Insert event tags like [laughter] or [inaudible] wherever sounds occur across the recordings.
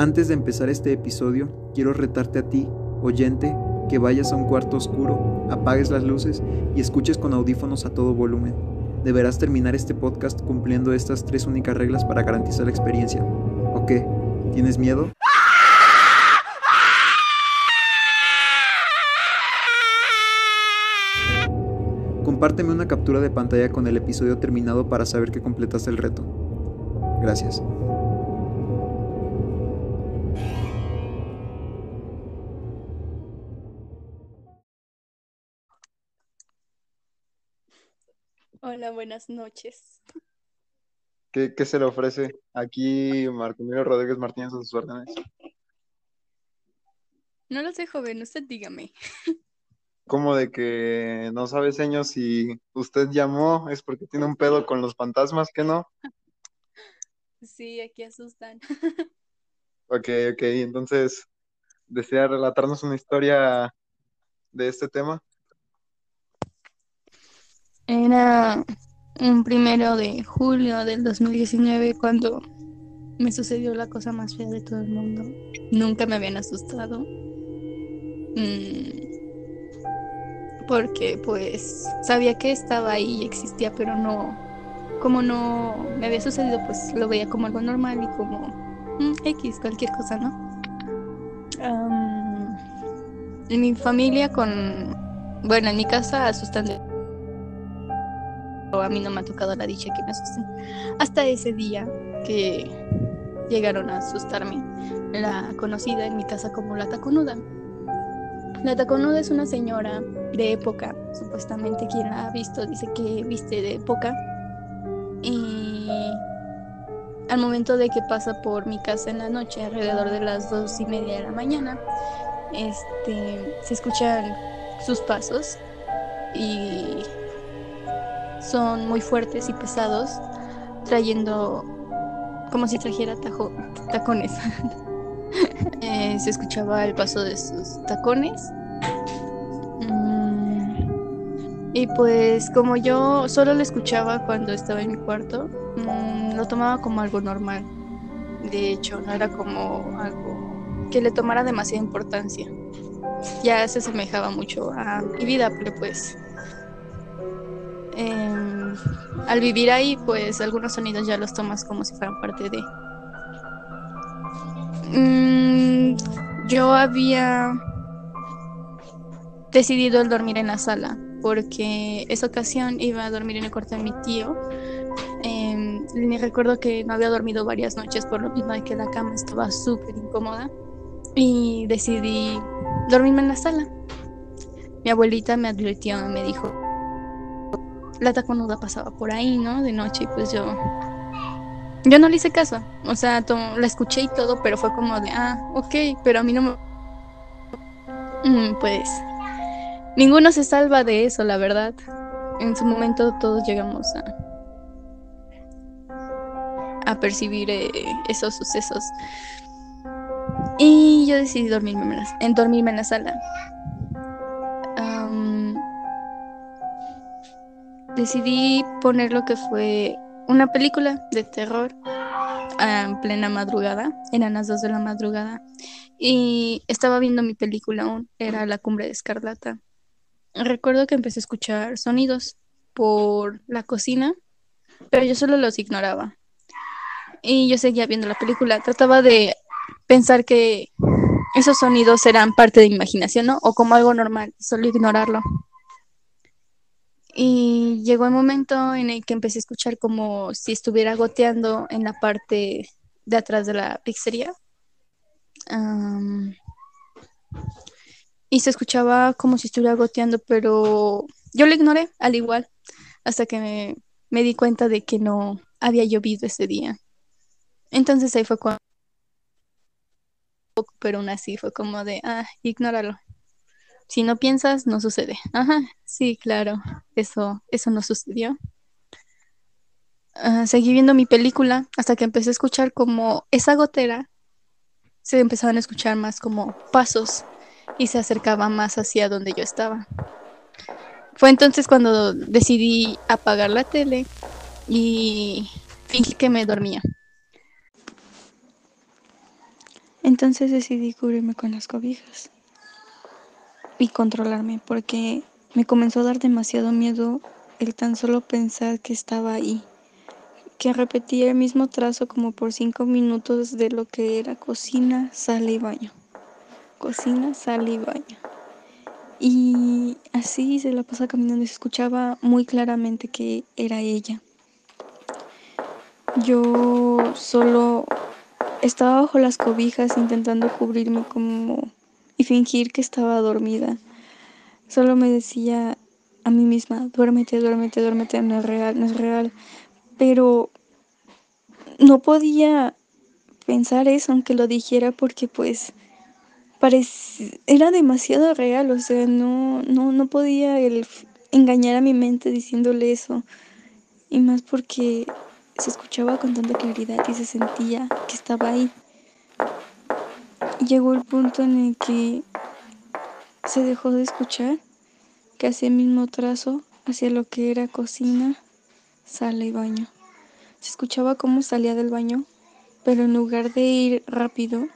Antes de empezar este episodio, quiero retarte a ti, oyente, que vayas a un cuarto oscuro, apagues las luces y escuches con audífonos a todo volumen. Deberás terminar este podcast cumpliendo estas tres únicas reglas para garantizar la experiencia. ¿O qué? ¿Tienes miedo? Compárteme una captura de pantalla con el episodio terminado para saber que completaste el reto. Gracias. Hola, buenas noches. ¿Qué, qué se le ofrece? Aquí Marco Emilio Rodríguez Martínez a sus órdenes. No lo sé, joven, usted dígame. Como de que no sabe seños si usted llamó es porque tiene un pedo con los fantasmas, ¿que no? Sí, aquí asustan. Ok, ok, entonces, ¿desea relatarnos una historia de este tema? Era un primero de julio del 2019 cuando me sucedió la cosa más fea de todo el mundo. Nunca me habían asustado. Mm, porque pues sabía que estaba ahí y existía, pero no, como no me había sucedido, pues lo veía como algo normal y como mm, X, cualquier cosa, ¿no? En mi familia con, bueno, en mi casa asustan de a mí no me ha tocado la dicha que me asusten. Hasta ese día que llegaron a asustarme. La conocida en mi casa como la taconuda. La taconuda es una señora de época, supuestamente quien la ha visto dice que viste de época. Y al momento de que pasa por mi casa en la noche, alrededor de las dos y media de la mañana, este, se escuchan sus pasos y son muy fuertes y pesados, trayendo como si trajera tacones. [laughs] Eh, se escuchaba el paso de sus tacones. Mm, y pues como yo solo lo escuchaba cuando estaba en mi cuarto, mm, lo tomaba como algo normal. De hecho, no era como algo que le tomara demasiada importancia. Ya se asemejaba mucho a mi vida, pero pues em, al vivir ahí, pues algunos sonidos ya los tomas como si fueran parte de. Mm, yo había decidido dormir en la sala, porque esa ocasión iba a dormir en el cuarto de mi tío. Em, y recuerdo que no había dormido varias noches por lo mismo de que la cama estaba súper incómoda. Y decidí dormirme en la sala. Mi abuelita me advirtió, me dijo, la taconuda pasaba por ahí, ¿no? De noche y pues yo... Yo no le hice caso, o sea, la escuché y todo, pero fue como de, ah, ok, pero a mí no me... Mm, pues... Ninguno se salva de eso, la verdad. En su momento todos llegamos a... a percibir eh, esos sucesos. Y yo decidí dormirme en dormirme en la sala. Decidí poner lo que fue una película de terror ah, en plena madrugada, eran las 2 de la madrugada, y estaba viendo mi película aún, era La Cumbre de Escarlata. Recuerdo que empecé a escuchar sonidos por la cocina, pero yo solo los ignoraba. Y yo seguía viendo la película, trataba de pensar que esos sonidos eran parte de mi imaginación, ¿no? O como algo normal, solo ignorarlo. Y llegó el momento en el que empecé a escuchar como si estuviera goteando en la parte de atrás de la pizzería. Am, y se escuchaba como si estuviera goteando, pero yo lo ignoré al igual, hasta que me, me di cuenta de que no había llovido ese día. Entonces ahí fue cuando, pero aún así fue como de, ah, ignóralo. Si no piensas, no sucede. Ajá, sí, claro, eso, eso no sucedió. Ah, seguí viendo mi película hasta que empecé a escuchar como esa gotera, se empezaban a escuchar más como pasos y se acercaba más hacia donde yo estaba. Fue entonces cuando decidí apagar la tele y fingí que me dormía. Entonces decidí cubrirme con las cobijas y controlarme porque me comenzó a dar demasiado miedo el tan solo pensar que estaba ahí, que repetía el mismo trazo como por cinco minutos de lo que era cocina, sala y baño. Cocina, sala y baño. Y así se la pasaba caminando y se escuchaba muy claramente que era ella. Yo solo estaba bajo las cobijas intentando cubrirme como y fingir que estaba dormida. Solo me decía a mí misma, duérmete, duérmete, duérmete, no es real, no es real. Pero no podía pensar eso aunque lo dijera porque pues era demasiado real, o sea, no, no, no podía el engañar a mi mente diciéndole eso. Y más porque se escuchaba con tanta claridad y se sentía que estaba ahí. Llegó el punto en el que se dejó de escuchar, que hacía el mismo trazo hacia lo que era cocina, sala y baño. Se escuchaba cómo salía del baño, pero en lugar de ir rápido,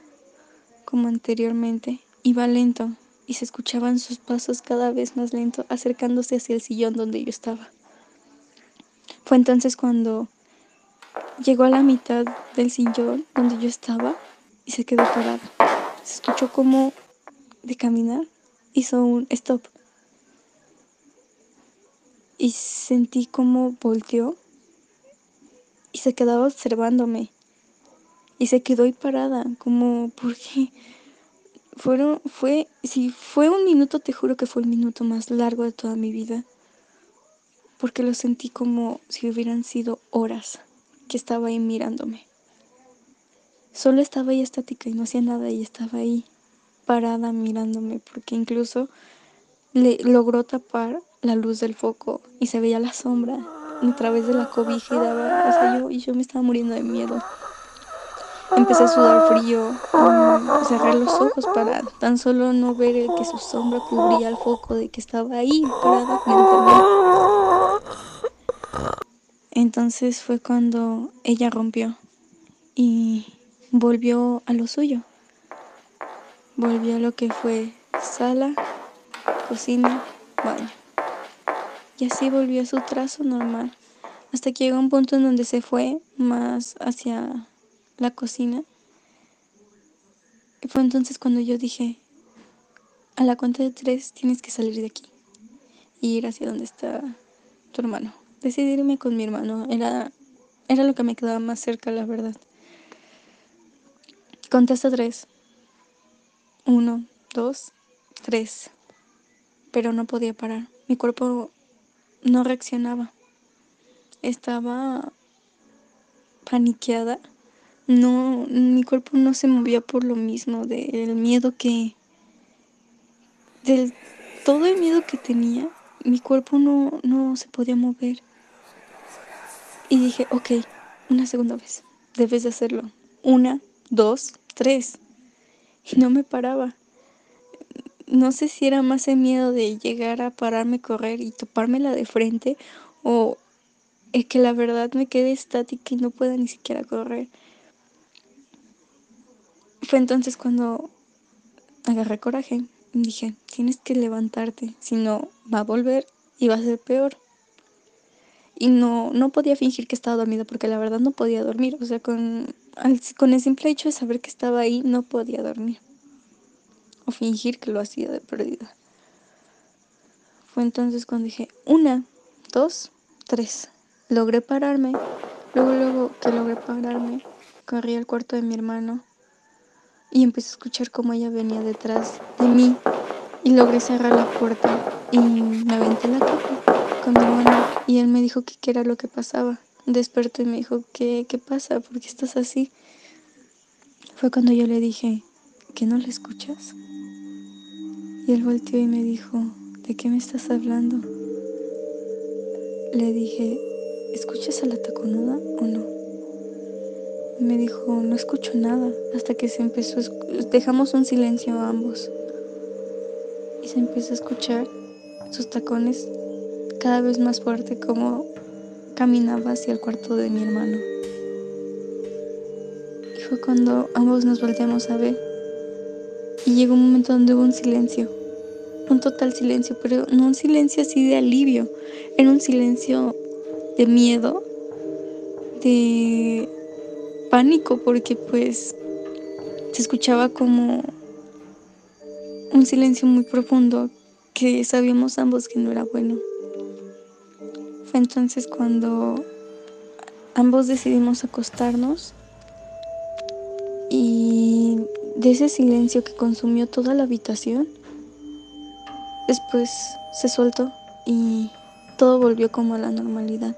como anteriormente, iba lento y se escuchaban sus pasos cada vez más lento acercándose hacia el sillón donde yo estaba. Fue entonces cuando Llegó a la mitad del sillón donde yo estaba y se quedó parado. Se escuchó como de caminar hizo un stop. Y sentí como volteó y se quedaba observándome. Y se quedó ahí parada, como porque fueron fue si fue un minuto, te juro que fue el minuto más largo de toda mi vida. Porque lo sentí como si hubieran sido horas que estaba ahí mirándome. Solo estaba ahí estática y no hacía nada y estaba ahí parada mirándome porque incluso le logró tapar la luz del foco y se veía la sombra a través de la cobija y daba, o sea, yo, yo me estaba muriendo de miedo. Empecé a sudar frío, a cerrar los ojos para tan solo no ver que su sombra cubría el foco de que estaba ahí parada frente a mí. Entonces fue cuando ella rompió y volvió a lo suyo. Volvió a lo que fue sala, cocina, baño. Y así volvió a su trazo normal. Hasta que llegó un punto en donde se fue más hacia la cocina. Y fue entonces cuando yo dije, a la cuenta de tres tienes que salir de aquí y ir hacia donde está tu hermano decidirme con mi hermano. Era, era lo que me quedaba más cerca, la verdad. Contesta tres. Uno, dos, tres. Pero no podía parar. Mi cuerpo no reaccionaba. Estaba paniqueada. No, mi cuerpo no se movía por lo mismo, del miedo que, del todo el miedo que tenía, mi cuerpo no, no se podía mover. Y dije, ok, una segunda vez, debes de hacerlo. Una, dos, tres. Y no me paraba. No sé si era más el miedo de llegar a pararme, correr y topármela de frente o es que la verdad me quedé estática y no pueda ni siquiera correr. Fue entonces cuando agarré coraje y dije, tienes que levantarte, si no va a volver y va a ser peor y no, no podía fingir que estaba dormida porque la verdad no podía dormir. O sea, con, con el simple hecho de saber que estaba ahí, no podía dormir. O fingir que lo hacía de perdida. Fue entonces cuando dije, una, dos, tres. Logré pararme. Luego, luego que logré pararme, corrí al cuarto de mi hermano y empecé a escuchar cómo ella venía detrás de mí. Y logré cerrar la puerta y me aventé la cama con mi hermano y él me dijo que qué era lo que pasaba. Despertó y me dijo, ¿qué, qué pasa? ¿Por qué estás así? Fue cuando yo le dije, ¿que no le escuchas? Y él volteó y me dijo, ¿de qué me estás hablando? Le dije, ¿escuchas a la taconuda o no? me dijo, no escucho nada, hasta que se empezó, dejamos un silencio a ambos. Y se empezó a escuchar sus tacones cada vez más fuerte como caminaba hacia el cuarto de mi hermano. Y fue cuando ambos nos volteamos a ver. Y llegó un momento donde hubo un silencio. Un total silencio, pero no un silencio así de alivio. Era un silencio de miedo, de pánico, porque pues se escuchaba como un silencio muy profundo que sabíamos ambos que no era bueno. Entonces cuando ambos decidimos acostarnos y de ese silencio que consumió toda la habitación, después se soltó y todo volvió como a la normalidad.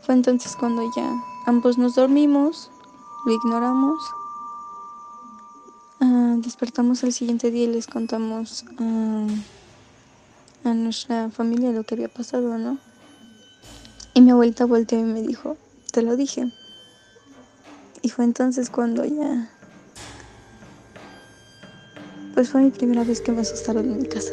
Fue entonces cuando ya ambos nos dormimos, lo ignoramos, ah, despertamos el siguiente día y les contamos ah, a nuestra familia lo que había pasado, ¿no? Y mi abuelita volteó y me dijo, te lo dije. Y fue entonces cuando ya... Pues fue mi primera vez que me asustaron en mi casa.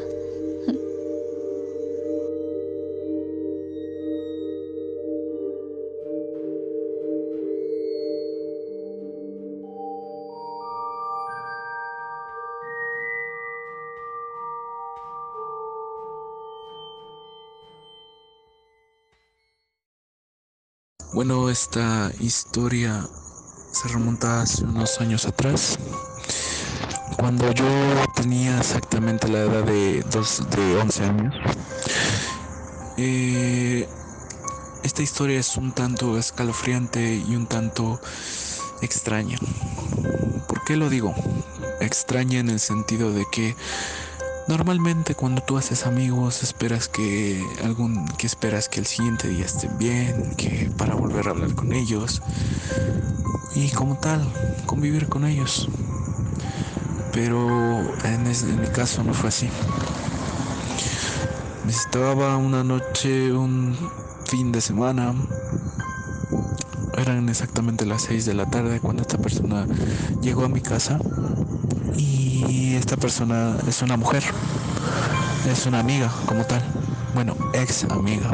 Esta historia se remonta hace unos años atrás, cuando yo tenía exactamente la edad de, dos, de 11 años. Eh, esta historia es un tanto escalofriante y un tanto extraña. ¿Por qué lo digo? Extraña en el sentido de que Normalmente cuando tú haces amigos esperas que algún que esperas que el siguiente día estén bien, que para volver a hablar con ellos y como tal convivir con ellos. Pero en, en mi caso no fue así. Estaba una noche, un fin de semana. Eran exactamente las 6 de la tarde cuando esta persona llegó a mi casa y esta persona es una mujer, es una amiga como tal, bueno, ex amiga.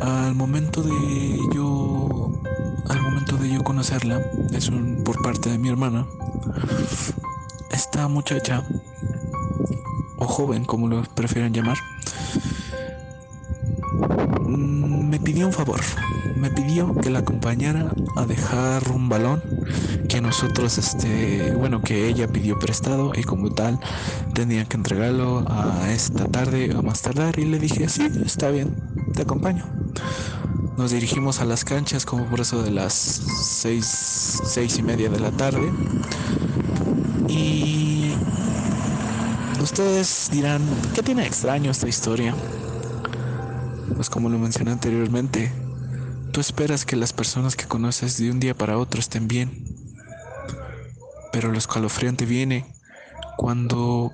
Al momento de yo, al momento de yo conocerla, es un, por parte de mi hermana, esta muchacha o joven, como lo prefieren llamar, mm, me pidió un favor me pidió que la acompañara a dejar un balón nosotros, este, bueno, que ella pidió prestado y como tal tenía que entregarlo a esta tarde o más tardar y le dije, sí, está bien, te acompaño. Nos dirigimos a las canchas como por eso de las seis, seis y media de la tarde. Y ustedes dirán, ¿qué tiene extraño esta historia? Pues como lo mencioné anteriormente, Tú esperas que las personas que conoces de un día para otro estén bien, pero lo escalofriante viene cuando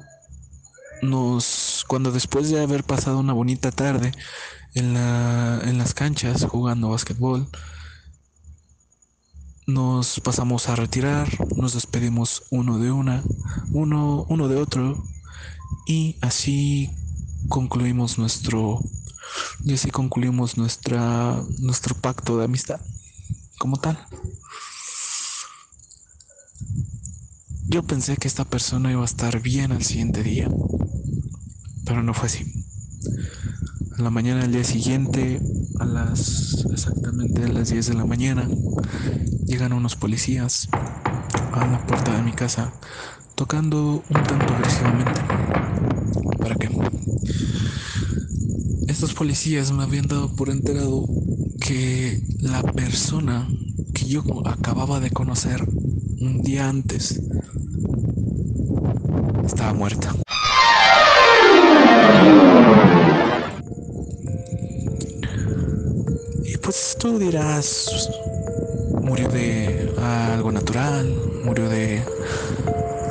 nos, cuando después de haber pasado una bonita tarde en, la, en las canchas jugando básquetbol, nos pasamos a retirar, nos despedimos uno de una, uno, uno de otro, y así concluimos nuestro y así concluimos nuestra, nuestro pacto de amistad como tal. Yo pensé que esta persona iba a estar bien al siguiente día, pero no fue así. En la mañana del día siguiente, a las exactamente a las 10 de la mañana, llegan unos policías a la puerta de mi casa tocando un tanto agresivamente. ¿Para qué? Estos policías me habían dado por enterado que la persona que yo acababa de conocer un día antes estaba muerta. Y pues tú dirás, murió de algo natural, murió de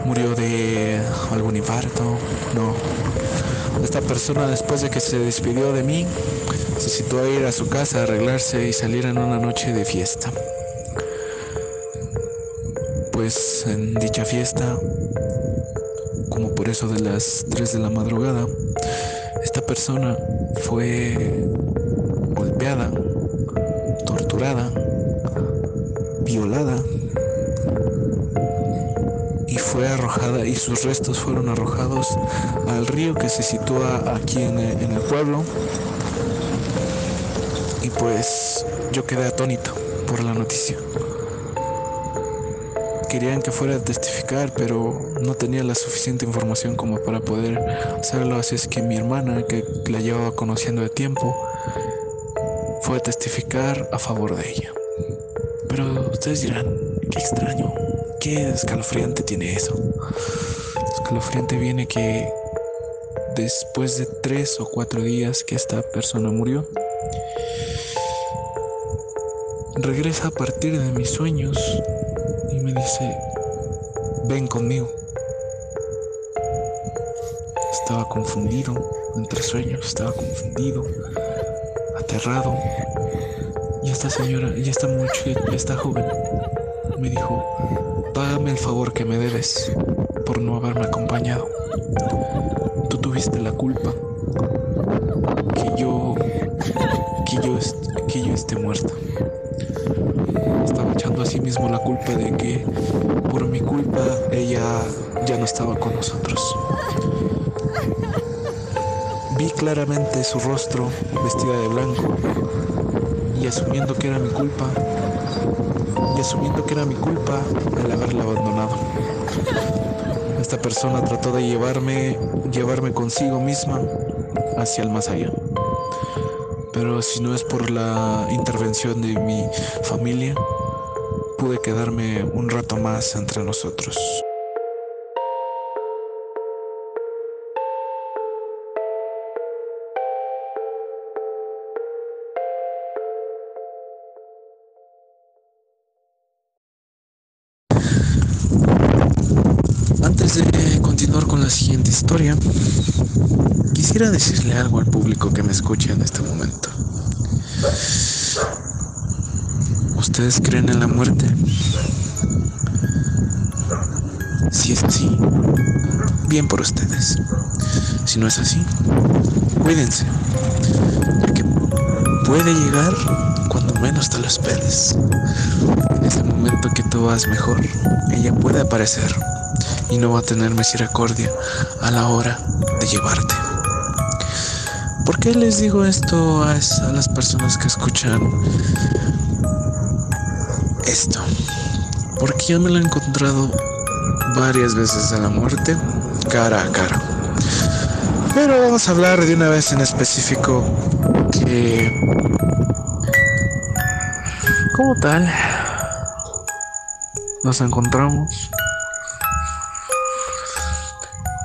murió de algún infarto, no esta persona después de que se despidió de mí, se situó a ir a su casa a arreglarse y salir en una noche de fiesta. Pues en dicha fiesta, como por eso de las 3 de la madrugada, esta persona fue golpeada, torturada, violada y fue arrojada y sus restos fueron arrojados al río que se sitúa aquí en en el pueblo. Y pues yo quedé atónito por la noticia querían que fuera a testificar, pero no tenía la suficiente información como para poder hacerlo. Así es que mi hermana, que la llevaba conociendo de tiempo, fue a testificar a favor de ella. Pero ustedes dirán, qué extraño, qué escalofriante tiene eso. Escalofriante viene que después de tres o cuatro días que esta persona murió, regresa a partir de mis sueños ven conmigo. Estaba confundido, entre sueños, estaba confundido, aterrado. Y esta señora, y esta muchacha, esta joven, me dijo, págame el favor que me debes por no haberme acompañado. Tú tuviste la culpa Vi claramente su rostro vestida de blanco y asumiendo que era mi culpa, y asumiendo que era mi culpa el haberla abandonado. Esta persona trató de llevarme, llevarme consigo misma hacia el más allá. Pero si no es por la intervención de mi familia, pude quedarme un rato más entre nosotros. Quisiera decirle algo al público que me escucha en este momento. ¿Ustedes creen en la muerte? Si es así, bien por ustedes. Si no es así, cuídense, porque puede llegar cuando menos te lo esperes. En ese momento que tú vas mejor, ella puede aparecer y no va a tener misericordia a la hora de llevarte. ¿Por qué les digo esto a, a las personas que escuchan esto. Porque yo me lo he encontrado varias veces a la muerte, cara a cara. Pero vamos a hablar de una vez en específico que... Como tal, nos encontramos.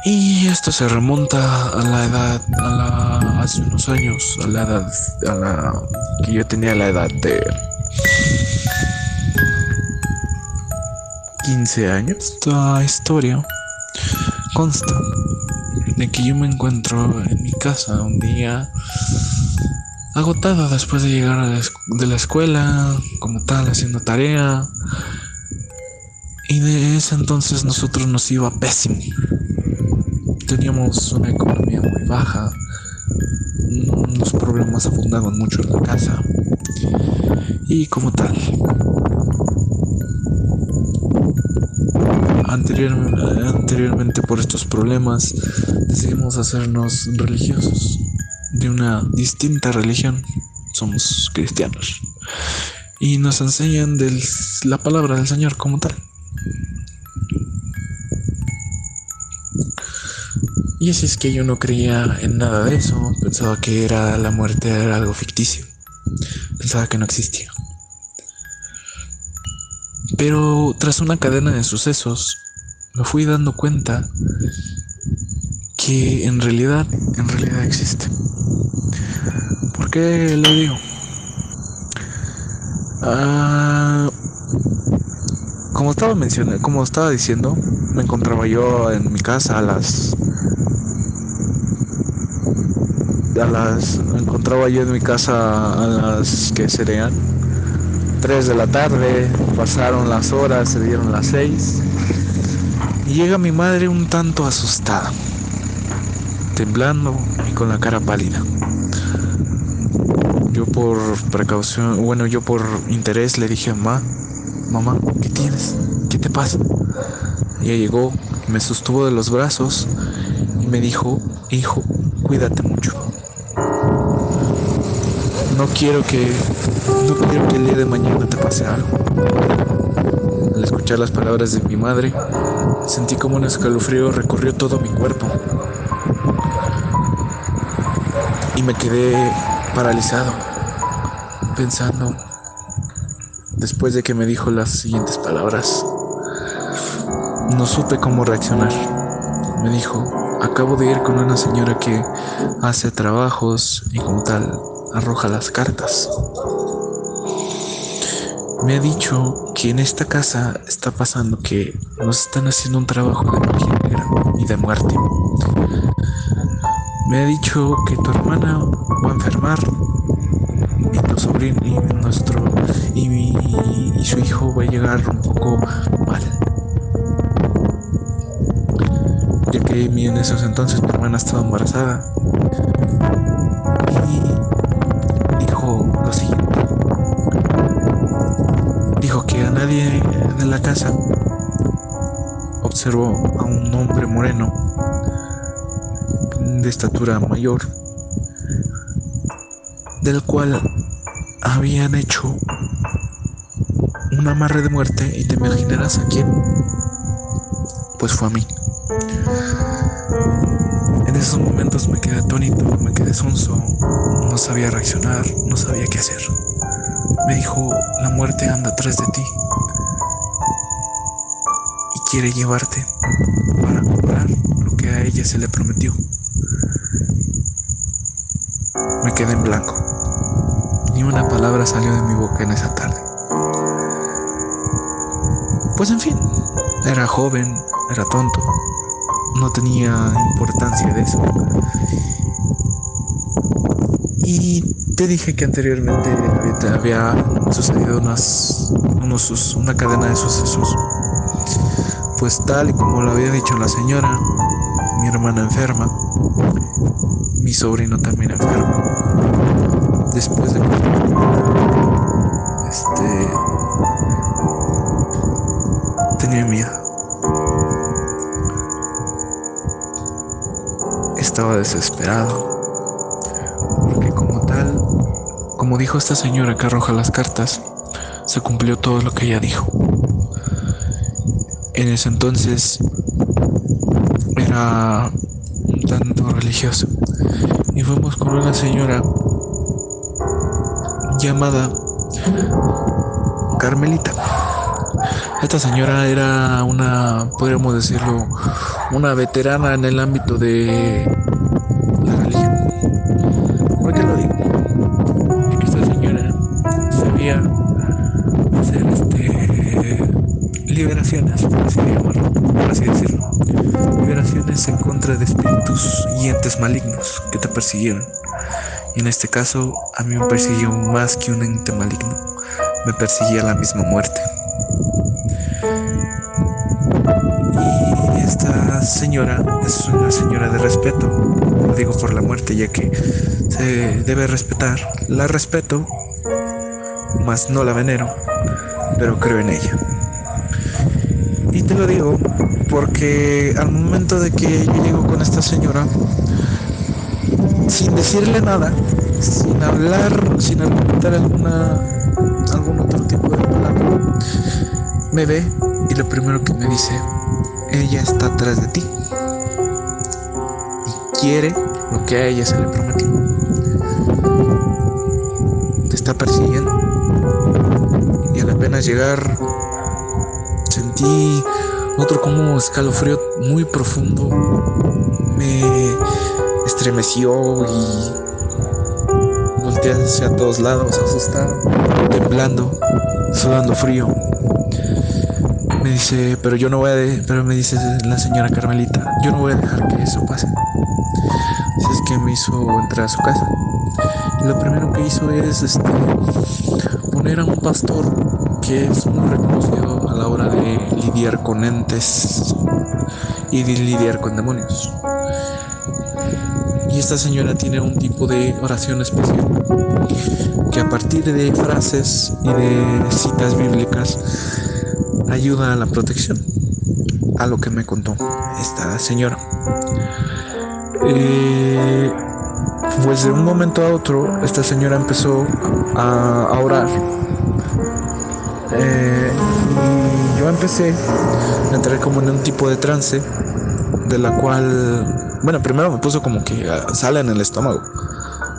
Y esto se remonta a la edad, a la, hace unos años, a la edad, a la que yo tenía la edad de 15 años. Esta historia consta de que yo me encuentro en mi casa un día agotado después de llegar de la escuela, como tal, haciendo tarea. Y de ese entonces nosotros nos iba pésimo. Teníamos una economía muy baja. Los problemas abundaban mucho en la casa. Y como tal, anteriormente por estos problemas decidimos hacernos religiosos de una distinta religión. Somos cristianos. Y nos enseñan de la palabra del Señor como tal. Y así es que yo no creía en nada de eso. Pensaba que era la muerte era algo ficticio. Pensaba que no existía. Pero tras una cadena de sucesos, me fui dando cuenta que en realidad, en realidad existe. ¿Por qué lo digo? Ah, como estaba mencionando, como estaba diciendo, me encontraba yo en mi casa a las las encontraba yo en mi casa a las que serían 3 de la tarde, pasaron las horas, se dieron las 6 y llega mi madre un tanto asustada, temblando y con la cara pálida. Yo por precaución, bueno, yo por interés le dije, mamá, mamá, ¿qué tienes? ¿Qué te pasa? Ella llegó, me sostuvo de los brazos y me dijo, hijo, cuídate. No quiero que, no quiero que el día de mañana te pase algo. Al escuchar las palabras de mi madre, sentí como un escalofrío recorrió todo mi cuerpo. Y me quedé paralizado, pensando, después de que me dijo las siguientes palabras, no supe cómo reaccionar. Me dijo, acabo de ir con una señora que hace trabajos y como tal arroja las cartas. Me ha dicho que en esta casa está pasando que nos están haciendo un trabajo de magia negra y de muerte. Me ha dicho que tu hermana va a enfermar y tu sobrino y nuestro y, y su hijo va a llegar un poco mal. Ya que en esos entonces mi hermana estaba embarazada casa observó a un hombre moreno de estatura mayor, del cual habían hecho un amarre de muerte y te imaginarás a quién. Pues fue a mí. En esos momentos me quedé atónito, me quedé sonso, no sabía reaccionar, no sabía qué hacer. Me dijo, la muerte anda atrás de ti quiere llevarte para cobrar lo que a ella se le prometió. Me quedé en blanco. Ni una palabra salió de mi boca en esa tarde. Pues en fin, era joven, era tonto, no tenía importancia de eso. Y te dije que anteriormente había sucedido unas, unos, una cadena de sucesos. Pues tal y como lo había dicho la señora, mi hermana enferma, mi sobrino también enfermo. Después de este tenía miedo. Estaba desesperado. Porque como tal, como dijo esta señora que arroja las cartas, se cumplió todo lo que ella dijo. En ese entonces era un tanto religioso. Y fuimos con una señora llamada Carmelita. Esta señora era una, podríamos decirlo, una veterana en el ámbito de Y en este caso, a mí me persiguió más que un ente maligno. Me persiguía la misma muerte. Y esta señora es una señora de respeto. Lo digo por la muerte, ya que se debe respetar. La respeto, mas no la venero, pero creo en ella. Y te lo digo porque al momento de que yo llego con esta señora, sin decirle nada, sin hablar, sin argumentar alguna, algún otro tipo de palabra, me ve y lo primero que me dice, ella está atrás de ti y quiere lo que a ella se le prometió. Te está persiguiendo. Y al apenas llegar, sentí otro como escalofrío muy profundo. Me estremeció y volteé hacia todos lados, asustado, temblando, sudando frío. Me dice, pero yo no voy a, de pero me dice la señora Carmelita, yo no voy a dejar que eso pase. Así es que me hizo entrar a su casa. Lo primero que hizo es este, poner a un pastor que es muy reconocido a la hora de lidiar con entes y de lidiar con demonios. Y esta señora tiene un tipo de oración especial que a partir de frases y de citas bíblicas ayuda a la protección. a lo que me contó esta señora. Eh, pues de un momento a otro, esta señora empezó a, orar. Eh, y yo empecé a entrar como en un tipo de trance, de la cual, bueno, primero me puso como que sal en el estómago.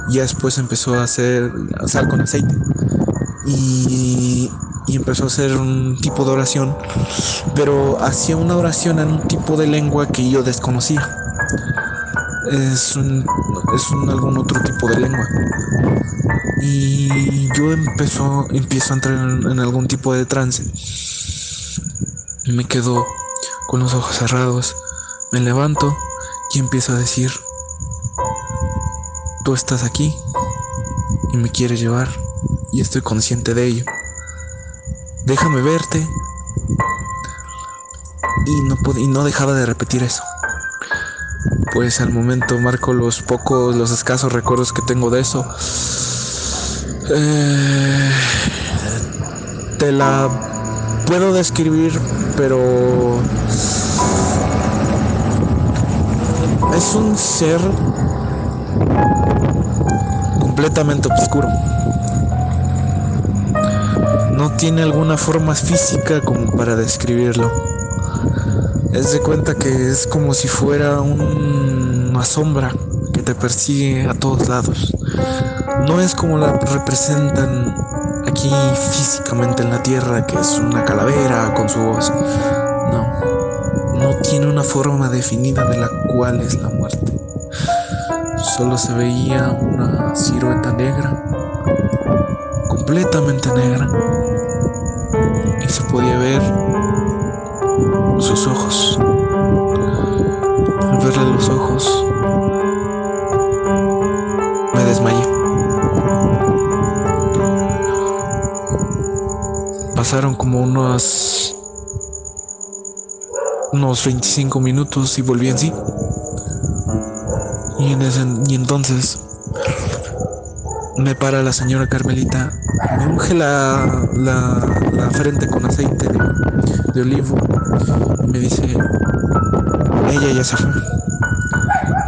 Y después empezó a hacer sal con aceite. Y, y empezó a hacer un tipo de oración, pero hacía una oración en un tipo de lengua que yo desconocía es un, es un, algún otro tipo de lengua. Y yo empezó, empiezo a entrar en, algún tipo de trance. Y me quedo con los ojos cerrados. Me levanto y empiezo a decir, tú estás aquí y me quieres llevar y estoy consciente de ello. Déjame verte. Y no, y no dejaba de repetir eso pues al momento marco los pocos, los escasos recuerdos que tengo de eso. Eh, te la puedo describir, pero es un ser completamente oscuro. No tiene alguna forma física como para describirlo. Es de cuenta que es como si fuera una sombra que te persigue a todos lados. No es como la representan aquí físicamente en la tierra, que es una calavera con su voz. No, no tiene una forma definida de la cual es la muerte. Solo se veía una silueta negra, completamente negra, y se podía ver sus ojos. Al verle los ojos, me desmayé. Pasaron como unos unos 25 minutos y volví en sí. Y, entonces me para la señora Carmelita, me unge la, la, frente con aceite de, olivo y me dice, ella ya se fue,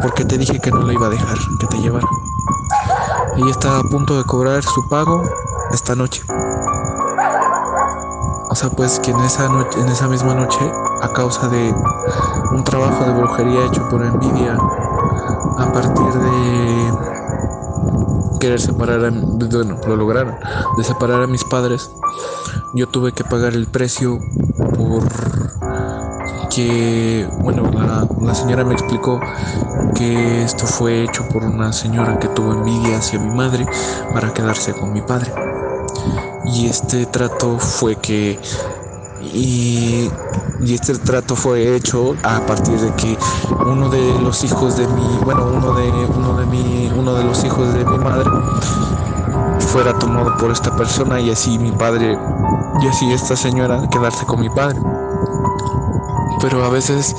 porque te dije que no la iba a dejar, que te llevara. Ella está a punto de cobrar su pago esta noche. O sea, pues que en esa, noche, en esa misma noche, a causa de un trabajo de brujería hecho por envidia, a partir de querer separar, a, bueno, lo lograron, de separar a mis padres, yo tuve que pagar el precio por que, bueno, la, la, señora me explicó que esto fue hecho por una señora que tuvo envidia hacia mi madre para quedarse con mi padre. Y este trato fue que y, este trato fue hecho a partir de que uno de los hijos de mi, bueno, uno de, uno de mi, uno de los hijos de mi madre fuera tomado por esta persona y así mi padre, y así esta señora quedarse con mi padre. Pero a veces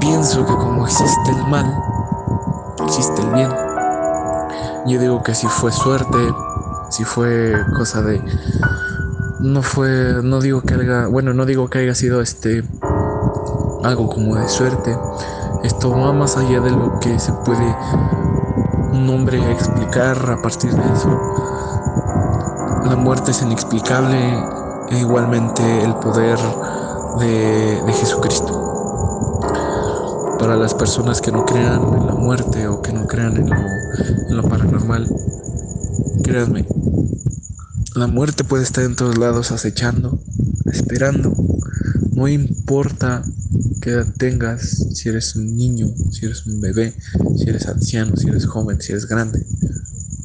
pienso que como existe el mal, existe el bien. Yo digo que si fue suerte, si fue cosa de no fue, no digo que haya, bueno, no digo que haya sido este algo como de suerte. Esto va más allá de lo que se puede un hombre explicar a partir de eso. La muerte es inexplicable e igualmente el poder de, de Jesucristo. Para las personas que no crean en la muerte o que no crean en lo, en lo paranormal, créanme, la muerte puede estar en todos lados acechando, esperando. No importa qué edad tengas, si eres un niño, si eres un bebé, si eres anciano, si eres joven, si eres grande.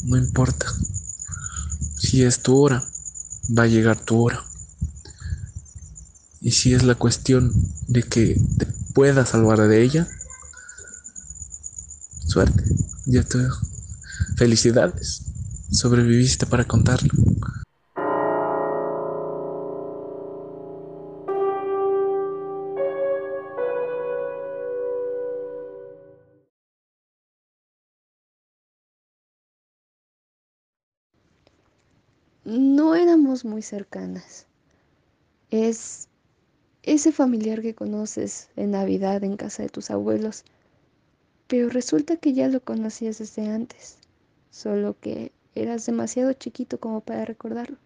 No importa. Si es tu hora, va a llegar tu hora. Y si es la cuestión de que te puedas salvar de ella, suerte. Ya te Felicidades. Sobreviviste para contarlo. No éramos muy cercanas. Es ese familiar que conoces en Navidad en casa de tus abuelos, pero resulta que ya lo conocías desde antes, solo que eras demasiado chiquito como para recordarlo.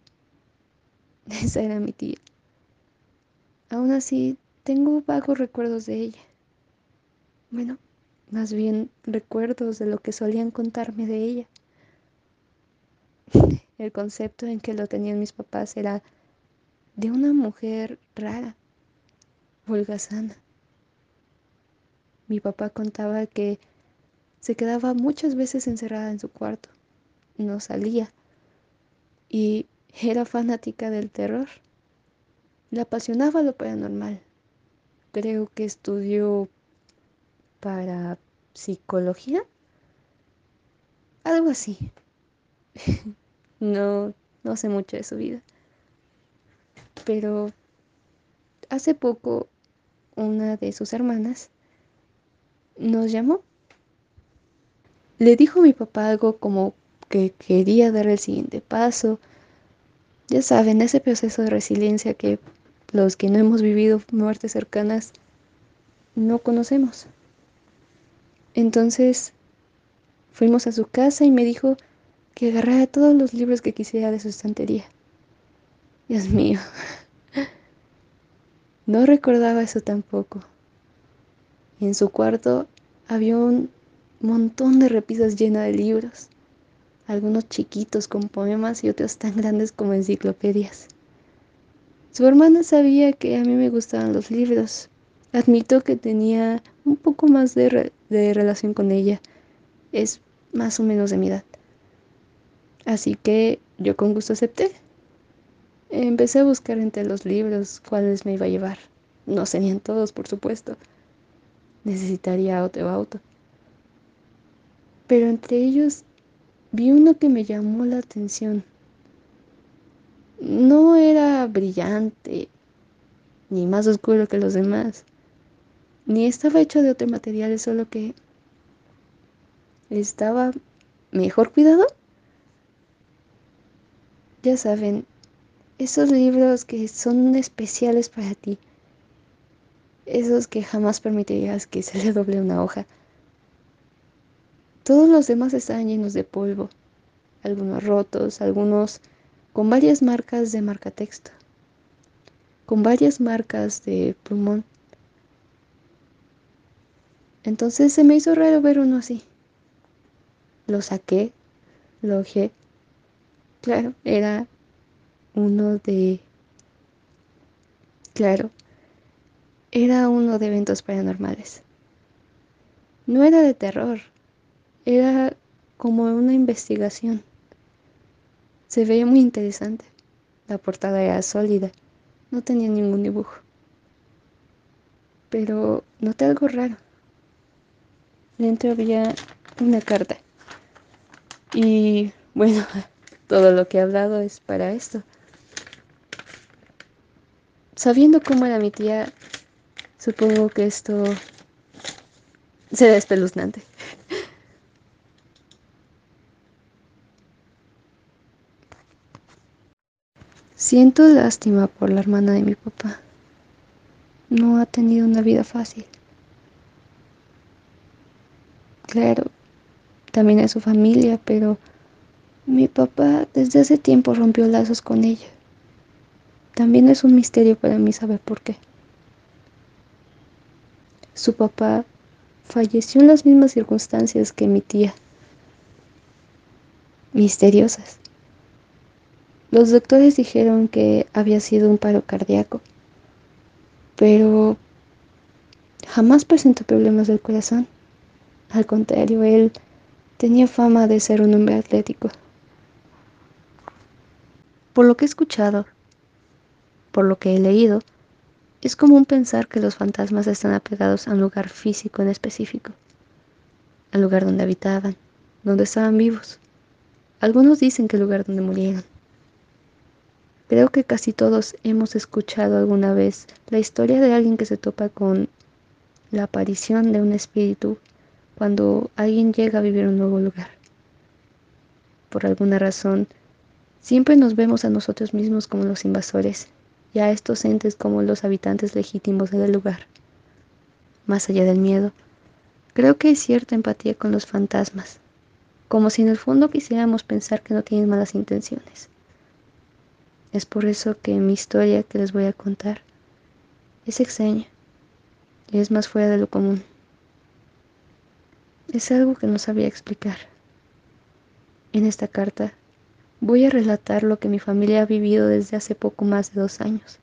[laughs] Esa era mi tía. Aún así, tengo vagos recuerdos de ella. Bueno, más bien recuerdos de lo que solían contarme de ella. [laughs] El concepto en que lo tenían mis papás era de una mujer rara, holgazana. Mi papá contaba que se quedaba muchas veces encerrada en su cuarto, no salía y era fanática del terror. Le apasionaba lo paranormal. Creo que estudió para psicología. Algo así. [laughs] no, no sé mucho de su vida. Pero hace poco una de sus hermanas nos llamó. Le dijo a mi papá algo como que quería dar el siguiente paso. Ya saben, ese proceso de resiliencia que los que no hemos vivido muertes cercanas no conocemos. Entonces fuimos a su casa y me dijo que agarrara todos los libros que quisiera de su estantería. Dios mío, no recordaba eso tampoco. En su cuarto había un montón de repisas llenas de libros, algunos chiquitos con poemas y otros tan grandes como enciclopedias. Su hermana sabía que a mí me gustaban los libros. Admito que tenía un poco más de, de relación con ella. Es más o menos de mi edad. Así que yo con gusto acepté. Empecé a buscar entre los libros cuáles me iba a llevar. No serían todos, por supuesto. Necesitaría otro auto. Pero entre ellos vi uno que me llamó la atención. No era brillante, ni más oscuro que los demás, ni estaba hecho de otro material, solo que estaba mejor cuidado. Ya saben, esos libros que son especiales para ti, esos que jamás permitirías que se [laughs] le doble una hoja. Todos los demás estaban llenos de polvo, algunos rotos, algunos con varias marcas de marcatexto, con varias marcas de plumón. Entonces se me hizo raro ver uno así. Lo saqué, lo ojé. Claro, era uno de... Claro, era uno de eventos paranormales. No era de terror, era como una investigación. Se veía muy interesante. La portada era sólida, no tenía ningún dibujo. Pero noté algo raro. Dentro había una carta. Y [laughs] bueno, todo lo que he hablado es para esto. Sabiendo cómo era mi tía, supongo que esto será espeluznante. Siento lástima por la hermana de mi papá. No ha tenido una vida fácil. Claro, también es su familia, pero mi papá desde hace tiempo rompió lazos con ella. También es un misterio para mí saber por qué. Su papá falleció en las mismas circunstancias que mi tía. Misteriosas. Los doctores dijeron que había sido un paro cardíaco, pero jamás presentó problemas del corazón. Al contrario, él tenía fama de ser un hombre atlético. Por lo que he escuchado, por lo que he leído, es común pensar que los fantasmas están apegados a un lugar físico en específico, al lugar donde habitaban, donde estaban vivos. Algunos dicen que el lugar donde murieron. Creo que casi todos hemos escuchado alguna vez la historia de alguien que se topa con la aparición de un espíritu cuando alguien llega a vivir un nuevo lugar. Por alguna razón, siempre nos vemos a nosotros mismos como los invasores y a estos entes como los habitantes legítimos del lugar. Más allá del miedo, creo que hay cierta empatía con los fantasmas, como si en el fondo quisiéramos pensar que no tienen malas intenciones. Es por eso que mi historia que les voy a contar es extraña y es más fuera de lo común. Es algo que no sabía explicar. En esta carta voy a relatar lo que mi familia ha vivido desde hace poco más de dos años.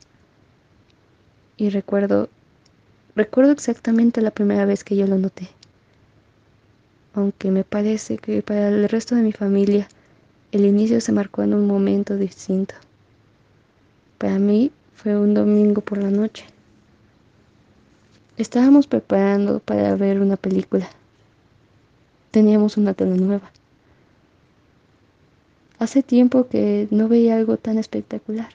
Y recuerdo, recuerdo exactamente la primera vez que yo lo noté. Aunque me parece que para el resto de mi familia el inicio se marcó en un momento distinto. Para mí fue un domingo por la noche. Estábamos preparando para ver una película. Teníamos una tele nueva. Hace tiempo que no veía algo tan espectacular.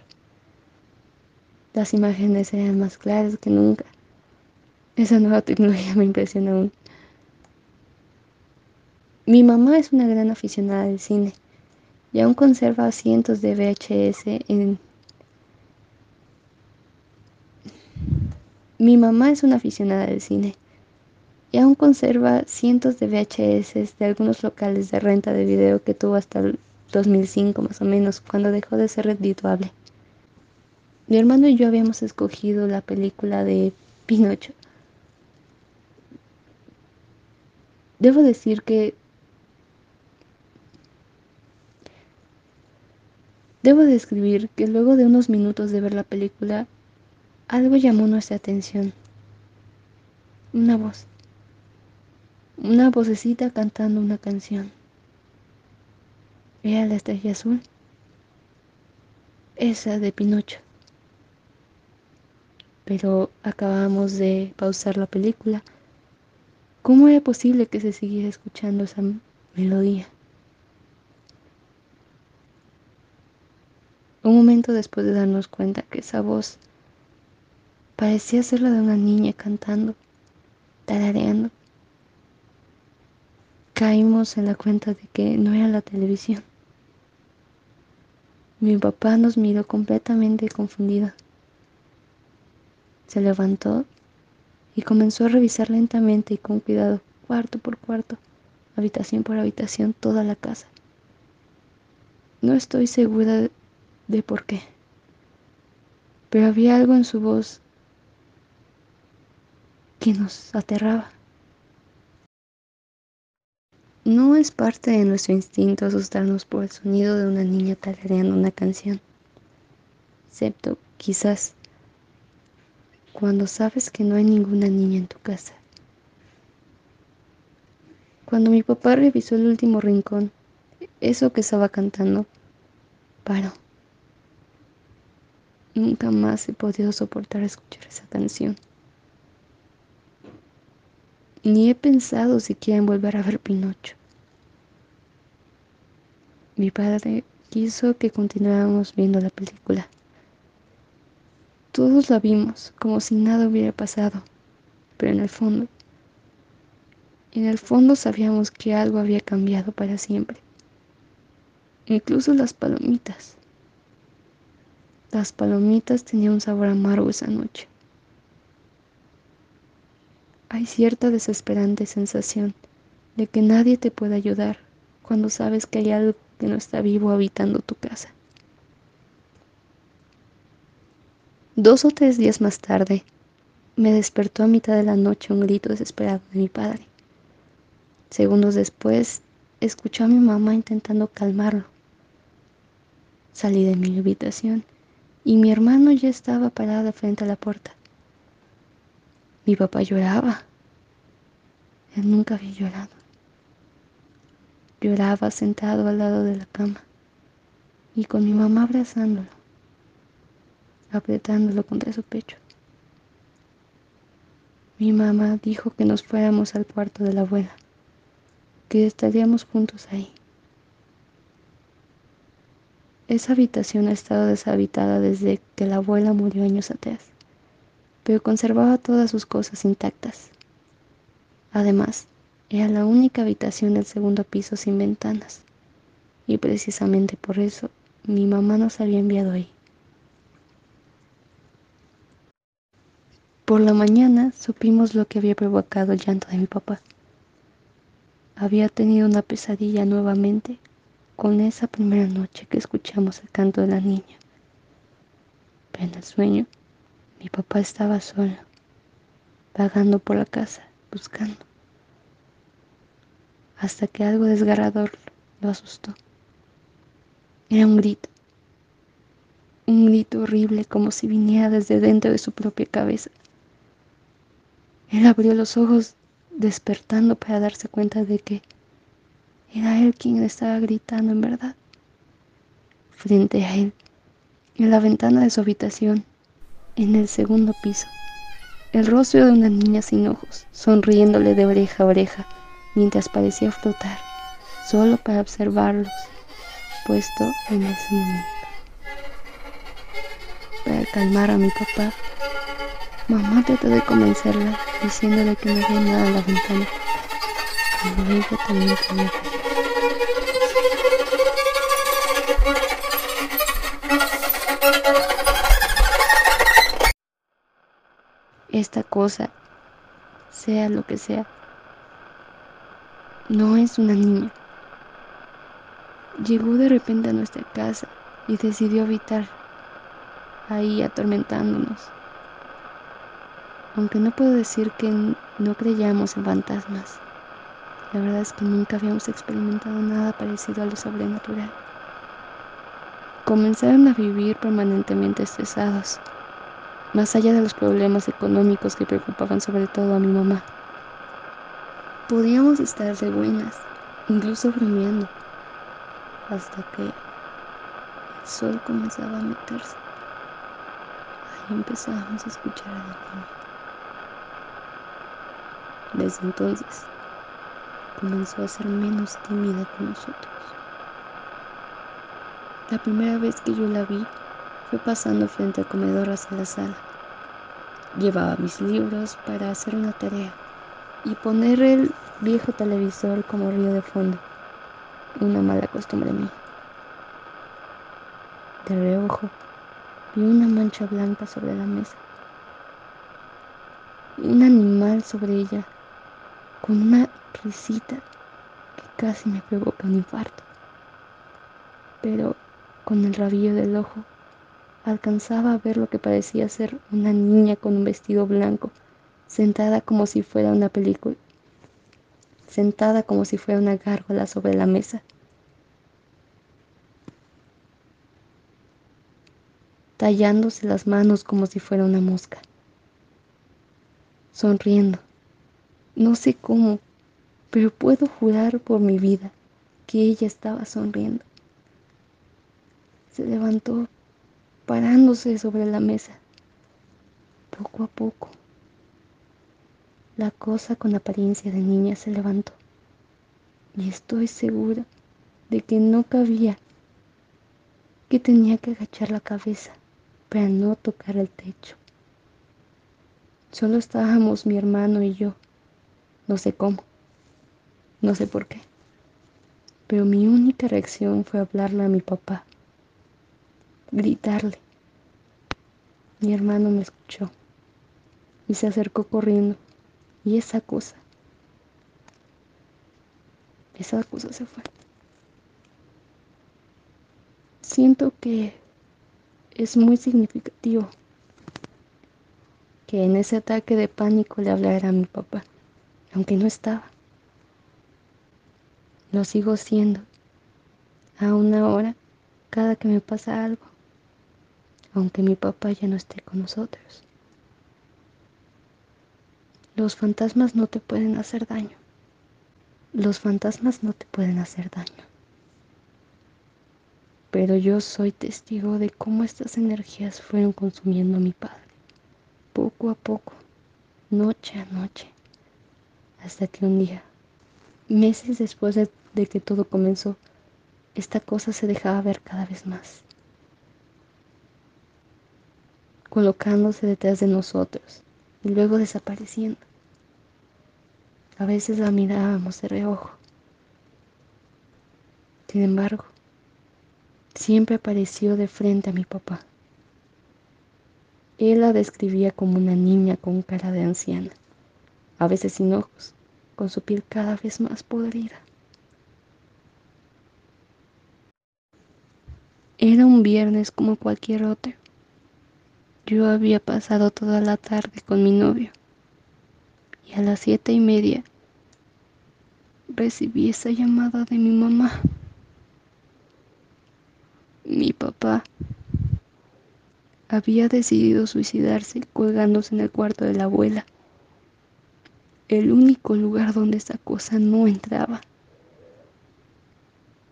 Las imágenes eran más claras que nunca. Esa nueva tecnología me impresiona aún. Mi mamá es una gran aficionada del cine y aún conserva cientos de VHS en... Mi mamá es una aficionada del cine y aún conserva cientos de VHS de algunos locales de renta de video que tuvo hasta 2005 más o menos, cuando dejó de ser redituable. Mi hermano y yo habíamos escogido la película de Pinocho. Debo decir que Debo describir que luego de unos minutos de ver la película, algo llamó nuestra atención. Una voz. Una vocecita cantando una canción. Era la estrella azul. Esa de Pinocho. Pero acabamos de pausar la película. ¿Cómo era posible que se siguiera escuchando esa melodía? Un momento después de darnos cuenta que esa voz parecía ser la de una niña cantando, tarareando, caímos en la cuenta de que no era la televisión. Mi papá nos miró completamente confundido. Se levantó y comenzó a revisar lentamente y con cuidado, cuarto por cuarto, habitación por habitación, toda la casa. No estoy segura de por qué, pero había algo en su voz que nos aterraba. No es parte de nuestro instinto asustarnos por el sonido de una niña tarareando una canción, excepto quizás cuando sabes que no hay ninguna niña en tu casa. Cuando mi papá revisó el último rincón, eso que estaba cantando, paró. Nunca más he podido soportar escuchar esa canción. Ni he pensado siquiera en volver a ver Pinocho. Mi padre quiso que continuáramos viendo la película. Todos la vimos como si nada hubiera pasado, pero en el fondo, en el fondo sabíamos que algo había cambiado para siempre. Incluso las palomitas. Las palomitas tenían un sabor amargo esa noche hay cierta desesperante sensación de que nadie te puede ayudar cuando sabes que hay algo que no está vivo habitando tu casa. Dos o tres días más tarde, me despertó a mitad de la noche un grito desesperado de mi padre. Segundos después, escuchó a mi mamá intentando calmarlo. Salí de mi habitación y mi hermano ya estaba parado frente a la puerta. Mi papá lloraba. Él nunca había llorado. Lloraba sentado al lado de la cama y con mi mamá abrazándolo, apretándolo contra su pecho. Mi mamá dijo que nos fuéramos al cuarto de la abuela, que estaríamos juntos ahí. Esa habitación ha estado deshabitada desde que la abuela murió años atrás pero conservaba todas sus cosas intactas. Además, era la única habitación del segundo piso sin ventanas, y precisamente por eso mi mamá nos había enviado ahí. Por la mañana supimos lo que había provocado el llanto de mi papá. Había tenido una pesadilla nuevamente con esa primera noche que escuchamos el canto de la niña. Pero en el sueño, mi papá estaba solo, vagando por la casa, buscando, hasta que algo desgarrador lo asustó. Era un grito, un grito horrible como si viniera desde dentro de su propia cabeza. Él abrió los ojos despertando para darse cuenta de que era él quien le estaba gritando en verdad. Frente a él, en la ventana de su habitación, en el segundo piso, el rostro de una niña sin ojos, sonriéndole de oreja a oreja, mientras parecía flotar, solo para observarlos, puesto en ese momento. Para calmar a mi papá, mamá trató de convencerla, diciéndole que no había nada en la ventana, pero ella también tenía sea lo que sea, no es una niña. Llegó de repente a nuestra casa y decidió habitar ahí atormentándonos. Aunque no puedo decir que no creyamos en fantasmas, la verdad es que nunca habíamos experimentado nada parecido a lo sobrenatural. Comenzaron a vivir permanentemente estresados más allá de los problemas económicos que preocupaban sobre todo a mi mamá. Podíamos estar de buenas, incluso bromeando, hasta que el sol comenzaba a meterse. Ahí empezábamos a escuchar a la niña. Desde entonces comenzó a ser menos tímida con nosotros. La primera vez que yo la vi fue pasando frente al comedor hacia la sala. Llevaba mis libros para hacer una tarea y poner el viejo televisor como río de fondo. Una mala costumbre mía. De reojo vi una mancha blanca sobre la mesa. Un animal sobre ella con una risita que casi me provoca un infarto. Pero con el rabillo del ojo alcanzaba a ver lo que parecía ser una niña con un vestido blanco, sentada como si fuera una película, sentada como si fuera una gárgola sobre la mesa. tallándose las manos como si fuera una mosca, sonriendo. No sé cómo, pero puedo jurar por mi vida que ella estaba sonriendo. Se levantó parándose sobre la mesa. Poco a poco, la cosa con apariencia de niña se levantó y estoy segura de que no cabía, que tenía que agachar la cabeza para no tocar el techo. Solo estábamos mi hermano y yo, no sé cómo, no sé por qué, pero mi única reacción fue hablarle a mi papá gritarle. Mi hermano me escuchó y se acercó corriendo y esa cosa, esa cosa se fue. Siento que es muy significativo que en ese ataque de pánico le hablara a mi papá, aunque no estaba. Lo sigo siendo a una hora cada que me pasa algo aunque mi papá ya no esté con nosotros. Los fantasmas no te pueden hacer daño. Los fantasmas no te pueden hacer daño. Pero yo soy testigo de cómo estas energías fueron consumiendo a mi padre, poco a poco, noche a noche, hasta que un día, meses después de, de que todo comenzó, esta cosa se dejaba ver cada vez más colocándose detrás de nosotros y luego desapareciendo. A veces la mirábamos de reojo. Sin embargo, siempre apareció de frente a mi papá. Él la describía como una niña con cara de anciana, a veces sin ojos, con su piel cada vez más podrida. Era un viernes como cualquier otro. Yo había pasado toda la tarde con mi novio y a las siete y media recibí esa llamada de mi mamá. Mi papá había decidido suicidarse colgándose en el cuarto de la abuela, el único lugar donde esa cosa no entraba.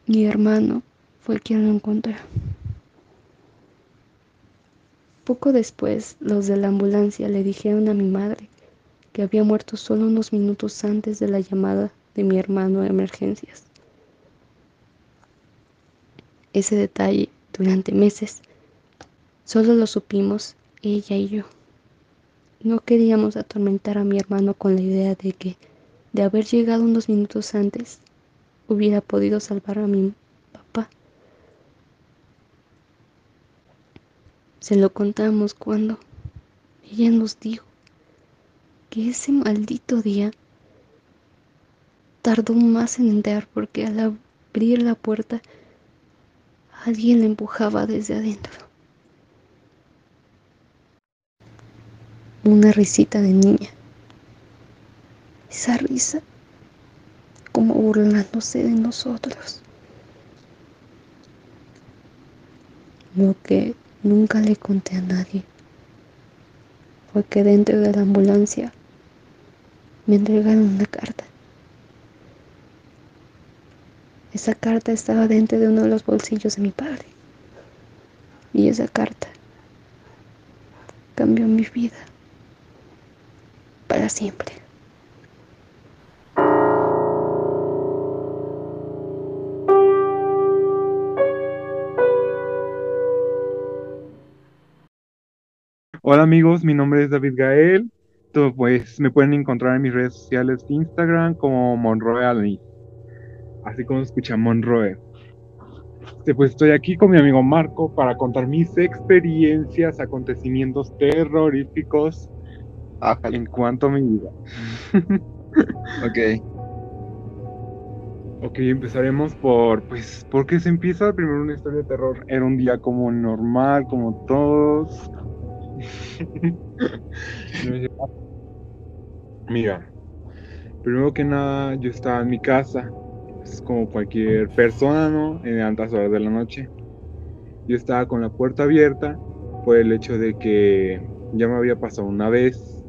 Mi hermano fue quien lo encontró. Poco después, los de la ambulancia le dijeron a mi madre que había muerto solo unos minutos antes de la llamada de mi hermano de emergencias. Ese detalle, durante meses, solo lo supimos ella y yo. No queríamos atormentar a mi hermano con la idea de que, de haber llegado unos minutos antes, hubiera podido salvar a mi papá. Se lo contamos cuando ella nos dijo que ese maldito día tardó más en entrar porque al abrir la puerta alguien la empujaba desde adentro. Una risita de niña. Esa risa como burlándose de nosotros. Lo que nunca le conté a nadie fue que dentro de la ambulancia me entregaron una carta. Esa carta estaba dentro de uno de los bolsillos de mi padre. Y esa carta cambió mi vida para siempre. Hola amigos, mi nombre es David Gael. pues me pueden encontrar en mis redes sociales de Instagram como Monroe. Así como escucha Monroe. Este, pues estoy aquí con mi amigo Marco para contar mis experiencias, acontecimientos terroríficos en cuanto a mi vida. [laughs] ok. Ok, empezaremos por, pues, ¿por qué se empieza? Primero una historia de terror. Era un día como normal, como todos [laughs] Mira, primero que nada, yo estaba en mi casa, es como cualquier persona, ¿no? En altas horas de la noche. Yo estaba con la puerta abierta por el hecho de que ya me había pasado una vez.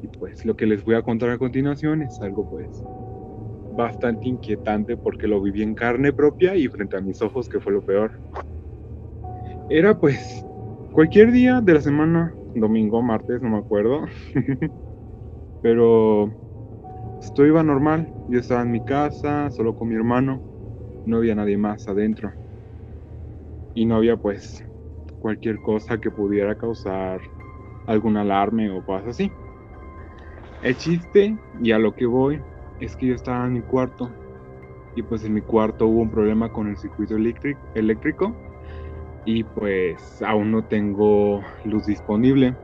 Y pues lo que les voy a contar a continuación es algo pues bastante inquietante porque lo viví en carne propia y frente a mis ojos, que fue lo peor. Era pues cualquier día de la semana, domingo, martes, no me acuerdo. [laughs] Pero esto iba normal. Yo estaba en mi casa, solo con mi hermano. No había nadie más adentro. Y no había pues cualquier cosa que pudiera causar algún alarme o cosas así. El chiste, y a lo que voy, es que yo estaba en mi cuarto. Y pues en mi cuarto hubo un problema con el circuito eléctrico y pues aún no tengo luz disponible.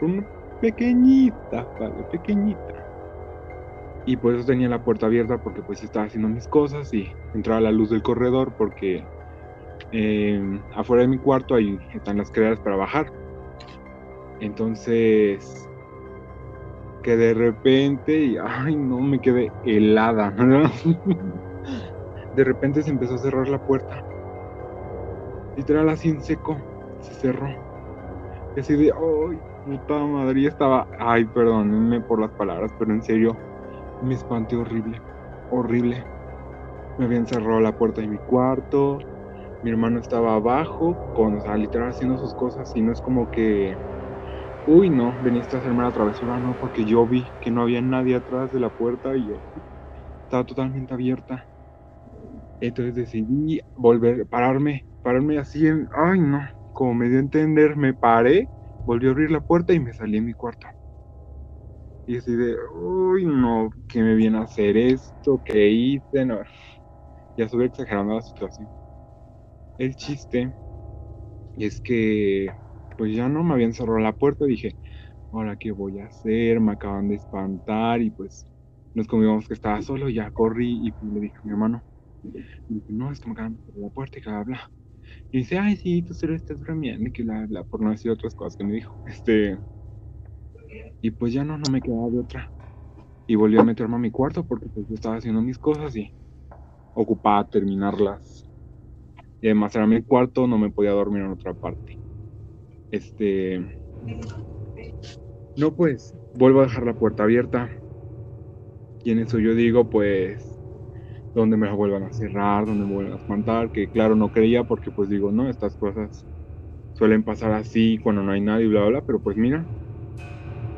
Una pequeñita, vale, pequeñita. Y por eso tenía la puerta abierta porque pues estaba haciendo mis cosas y entraba la luz del corredor porque em, afuera de mi cuarto ahí están las escaleras para bajar. Entonces que de repente, y, ay no, me quedé helada. [laughs] de repente se empezó a cerrar la puerta literal así en seco, se cerró. Y así de, ay, puta madre, y estaba, ay, perdónenme por las palabras, pero en serio, me espanté horrible, horrible. Me habían cerrado la puerta de mi cuarto, mi hermano estaba abajo, con, o sea, literal haciendo sus cosas, y no es como que, uy, no, veniste a hacerme la travesura, no, porque yo vi que no había nadie atrás de la puerta y yo estaba totalmente abierta. Entonces decidí volver, pararme pararme así en, ay no, como me dio a entender, me paré, volví a abrir la puerta y me salí en mi cuarto. Y así de, uy no, ¿qué me viene a hacer esto? ¿Qué hice? No, ya estuve exagerando la situación. El chiste es que pues ya no me habían cerrado la puerta. Dije, ahora qué voy a hacer, me acaban de espantar y pues nos comíamos que estaba solo, ya corrí y le dije a mi hermano, no, es que me acaban de la puerta y que bla, Y dice, ay, sí, tú solo estás bromeando que bla, bla, por no decir otras cosas que me dijo. Este, y pues ya no, no me quedaba de otra. Y volví a meterme a mi cuarto porque pues yo estaba haciendo mis cosas y ocupaba terminarlas. Y además era mi cuarto, no me podía dormir en otra parte. Este, no, pues, vuelvo a dejar la puerta abierta. Y en eso yo digo, pues, donde me la vuelvan a cerrar, donde me vuelvan a espantar, que claro, no creía porque pues digo, no, estas cosas suelen pasar así cuando no hay nadie, bla, bla, bla, pero pues mira,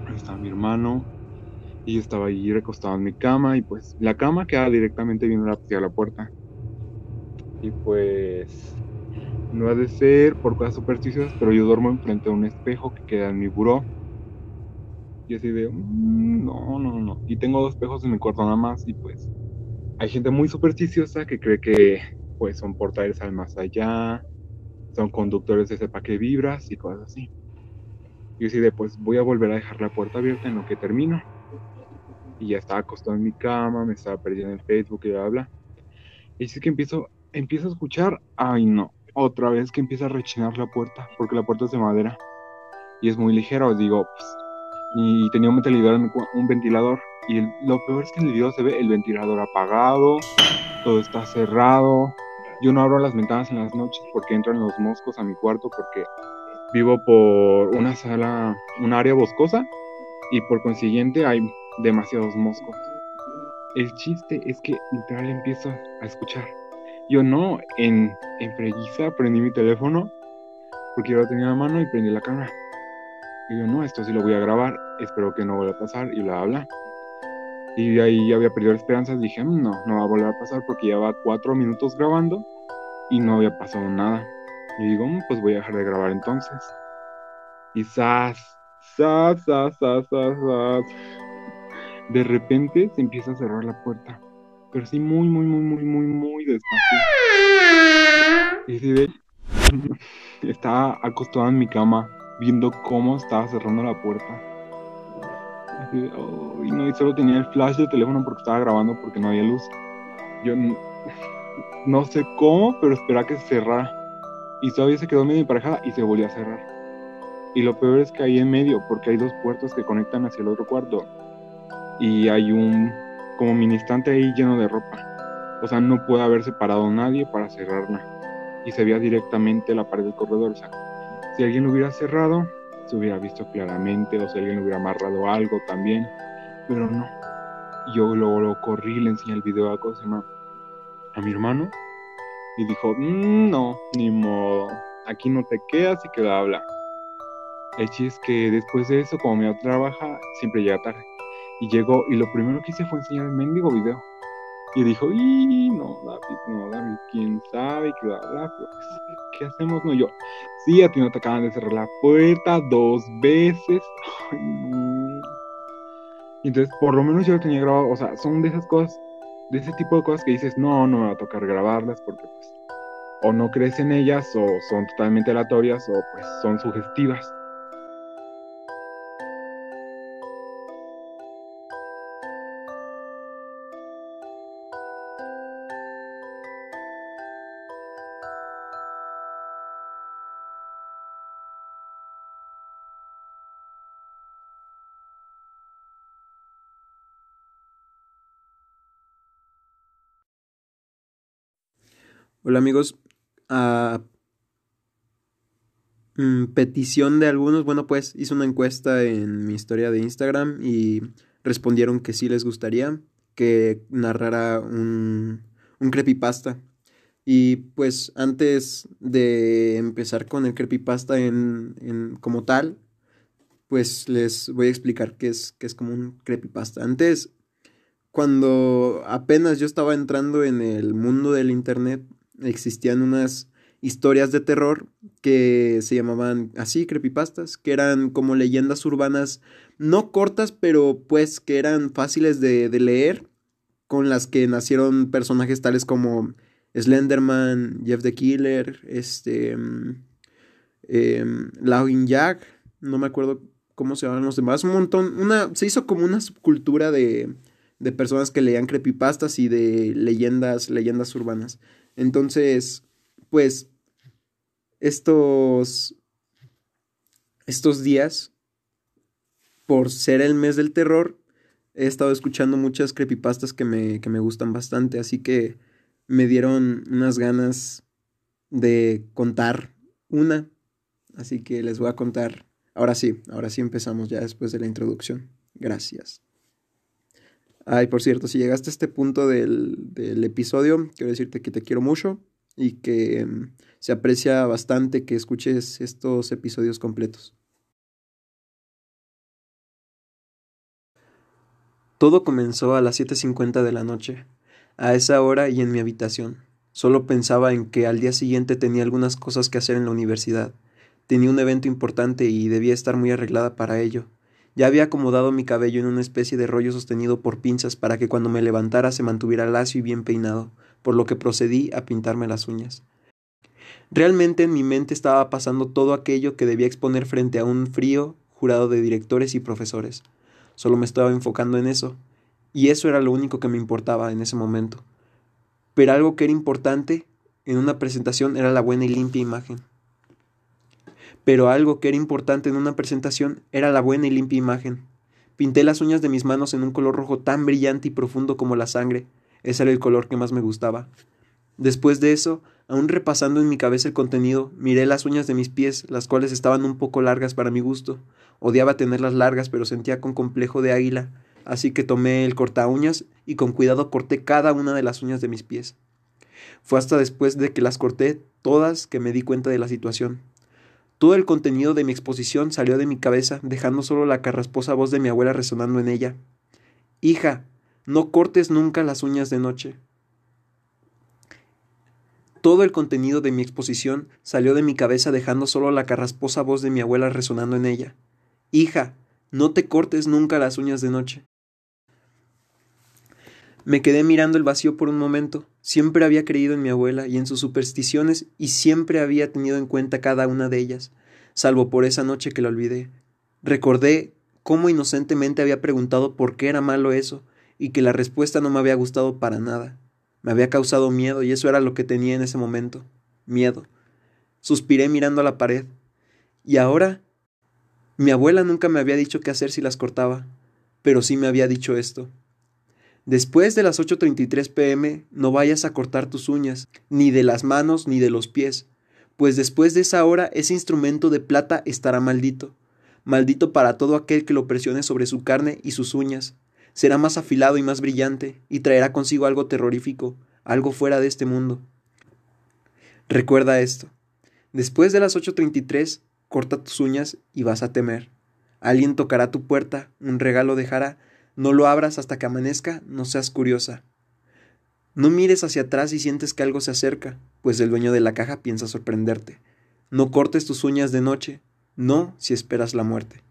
ahí mi hermano y yo estaba ahí recostado en mi cama y pues la cama queda directamente viendo hacia la puerta. Y pues no ha de ser por cosas supersticiosas, pero yo duermo enfrente de un espejo que queda en mi buró. Y así de, mm, no, no, no. Y tengo dos espejos en mi cuarto nada más. Y pues hay gente muy supersticiosa que cree que pues son portadores al más allá, son conductores de sepa que vibras y cosas así. Y así de, pues voy a volver a dejar la puerta abierta en lo que termino. Y ya estaba acostado en mi cama, me estaba perdiendo en Facebook y bla, bla. Y así que empiezo, empiezo a escuchar, ay no, otra vez que empieza a rechinar la puerta, porque la puerta es de madera. Y es muy ligera, os digo, pues, y tenía un ventilador, un ventilador y lo peor es que en el video se ve el ventilador apagado, todo está cerrado. Yo no abro las ventanas en las noches porque entran los moscos a mi cuarto porque vivo por una sala, un área boscosa y por consiguiente hay demasiados moscos. El chiste es que literal empiezo a escuchar. Yo no, en, en freguiza prendí mi teléfono porque yo lo tenía en la mano y prendí la cámara. Y yo, no, esto sí lo voy a grabar, espero que no vuelva a pasar y bla, bla. Y de ahí ya había perdido esperanzas, dije, mm, no, no va a volver a pasar porque lleva cuatro minutos grabando y no había pasado nada. Y digo, mm, pues voy a dejar de grabar entonces. Y zas, zas, zas, zas, zas, zas. De repente se empieza a cerrar la puerta. Pero sí muy, muy, muy, muy, muy, muy despacio. Y si [laughs] estaba acostado en mi cama viendo cómo estaba cerrando la puerta. Y no, y solo tenía el flash del teléfono porque estaba grabando porque no había luz. Yo no, sé cómo, pero esperaba que se cerrara. Y todavía se quedó medio emparejada y se volvió a cerrar. Y lo peor es que ahí en medio, porque hay dos puertas que conectan hacia el otro cuarto. Y hay un como mini estante ahí lleno de ropa. O sea, no puede haber separado nadie para cerrarla. Y se veía directamente la pared del corredor. O sea, si alguien hubiera cerrado, hubiera visto claramente, o si alguien le hubiera amarrado algo también, pero no. Yo luego lo corrí, le enseñé el video a, a mi hermano y dijo, mm, no, ni modo, aquí no te quedas y queda habla. El chiste es que después de eso, como me trabaja, siempre llega tarde. Y llegó y lo primero que hice fue enseñar el mendigo video. Y dijo, y no, David, no, David, quién sabe, qué pues, ¿qué hacemos? No, yo, sí, a ti no te acaban de cerrar la puerta dos veces. Ay, no. Y entonces, por lo menos yo lo tenía grabado, o sea, son de esas cosas, de ese tipo de cosas que dices, no, no me va a tocar grabarlas porque, pues, o no crees en ellas, o son totalmente aleatorias, o pues son sugestivas. Hola amigos, a mm, petición de algunos, bueno pues hice una encuesta en mi historia de Instagram y respondieron que sí les gustaría que narrara un, un creepypasta. Y pues antes de empezar con el creepypasta en, en, como tal, pues les voy a explicar qué es, qué es como un creepypasta. Antes, cuando apenas yo estaba entrando en el mundo del internet, existían unas historias de terror que se llamaban así, creepypastas, que eran como leyendas urbanas no cortas, pero pues que eran fáciles de, leer, con las que nacieron personajes tales como Slenderman, Jeff the Killer, este, eh, Lao Yak, no me acuerdo cómo se llaman los demás, un montón, una, se hizo como una subcultura de, de personas que leían creepypastas y de leyendas, leyendas urbanas. Entonces, pues, estos, estos días, por ser el mes del terror, he estado escuchando muchas creepypastas que me, que me gustan bastante, así que me dieron unas ganas de contar una, así que les voy a contar. Ahora sí, ahora sí empezamos ya después de la introducción. Gracias. Ay, por cierto, si llegaste a este punto del, del episodio, quiero decirte que te quiero mucho y que um, se aprecia bastante que escuches estos episodios completos. Todo comenzó a las 7.50 de la noche. A esa hora y en mi habitación. Solo pensaba en que al día siguiente tenía algunas cosas que hacer en la universidad. Tenía un evento importante y debía estar muy arreglada para ello. Ya había acomodado mi cabello en una especie de rollo sostenido por pinzas para que cuando me levantara se mantuviera lacio y bien peinado, por lo que procedí a pintarme las uñas. Realmente en mi mente estaba pasando todo aquello que debía exponer frente a un frío jurado de directores y profesores. Solo me estaba enfocando en eso, y eso era lo único que me importaba en ese momento. Pero algo que era importante en una presentación era la buena y limpia imagen. Pero algo que era importante en una presentación era la buena y limpia imagen. Pinté las uñas de mis manos en un color rojo tan brillante y profundo como la sangre. Ese era el color que más me gustaba. Después de eso, aún repasando en mi cabeza el contenido, miré las uñas de mis pies, las cuales estaban un poco largas para mi gusto. Odiaba tenerlas largas, pero sentía con complejo de águila, así que tomé el corta uñas y con cuidado corté cada una de las uñas de mis pies. Fue hasta después de que las corté todas que me di cuenta de la situación. Todo el contenido de mi exposición salió de mi cabeza, dejando solo la carrasposa voz de mi abuela resonando en ella. Hija, no cortes nunca las uñas de noche. Todo el contenido de mi exposición salió de mi cabeza dejando solo la carrasposa voz de mi abuela resonando en ella. Hija, no te cortes nunca las uñas de noche. Me quedé mirando el vacío por un momento. Siempre había creído en mi abuela y en sus supersticiones y siempre había tenido en cuenta cada una de ellas, salvo por esa noche que la olvidé. Recordé cómo inocentemente había preguntado por qué era malo eso y que la respuesta no me había gustado para nada. Me había causado miedo y eso era lo que tenía en ese momento. Miedo. Suspiré mirando a la pared. ¿Y ahora? Mi abuela nunca me había dicho qué hacer si las cortaba, pero sí me había dicho esto. Después de las 8.33 pm no vayas a cortar tus uñas, ni de las manos ni de los pies, pues después de esa hora ese instrumento de plata estará maldito, maldito para todo aquel que lo presione sobre su carne y sus uñas, será más afilado y más brillante, y traerá consigo algo terrorífico, algo fuera de este mundo. Recuerda esto. Después de las 8.33, corta tus uñas y vas a temer. Alguien tocará tu puerta, un regalo dejará, no lo abras hasta que amanezca, no seas curiosa. No mires hacia atrás y sientes que algo se acerca, pues el dueño de la caja piensa sorprenderte. No cortes tus uñas de noche, no si esperas la muerte.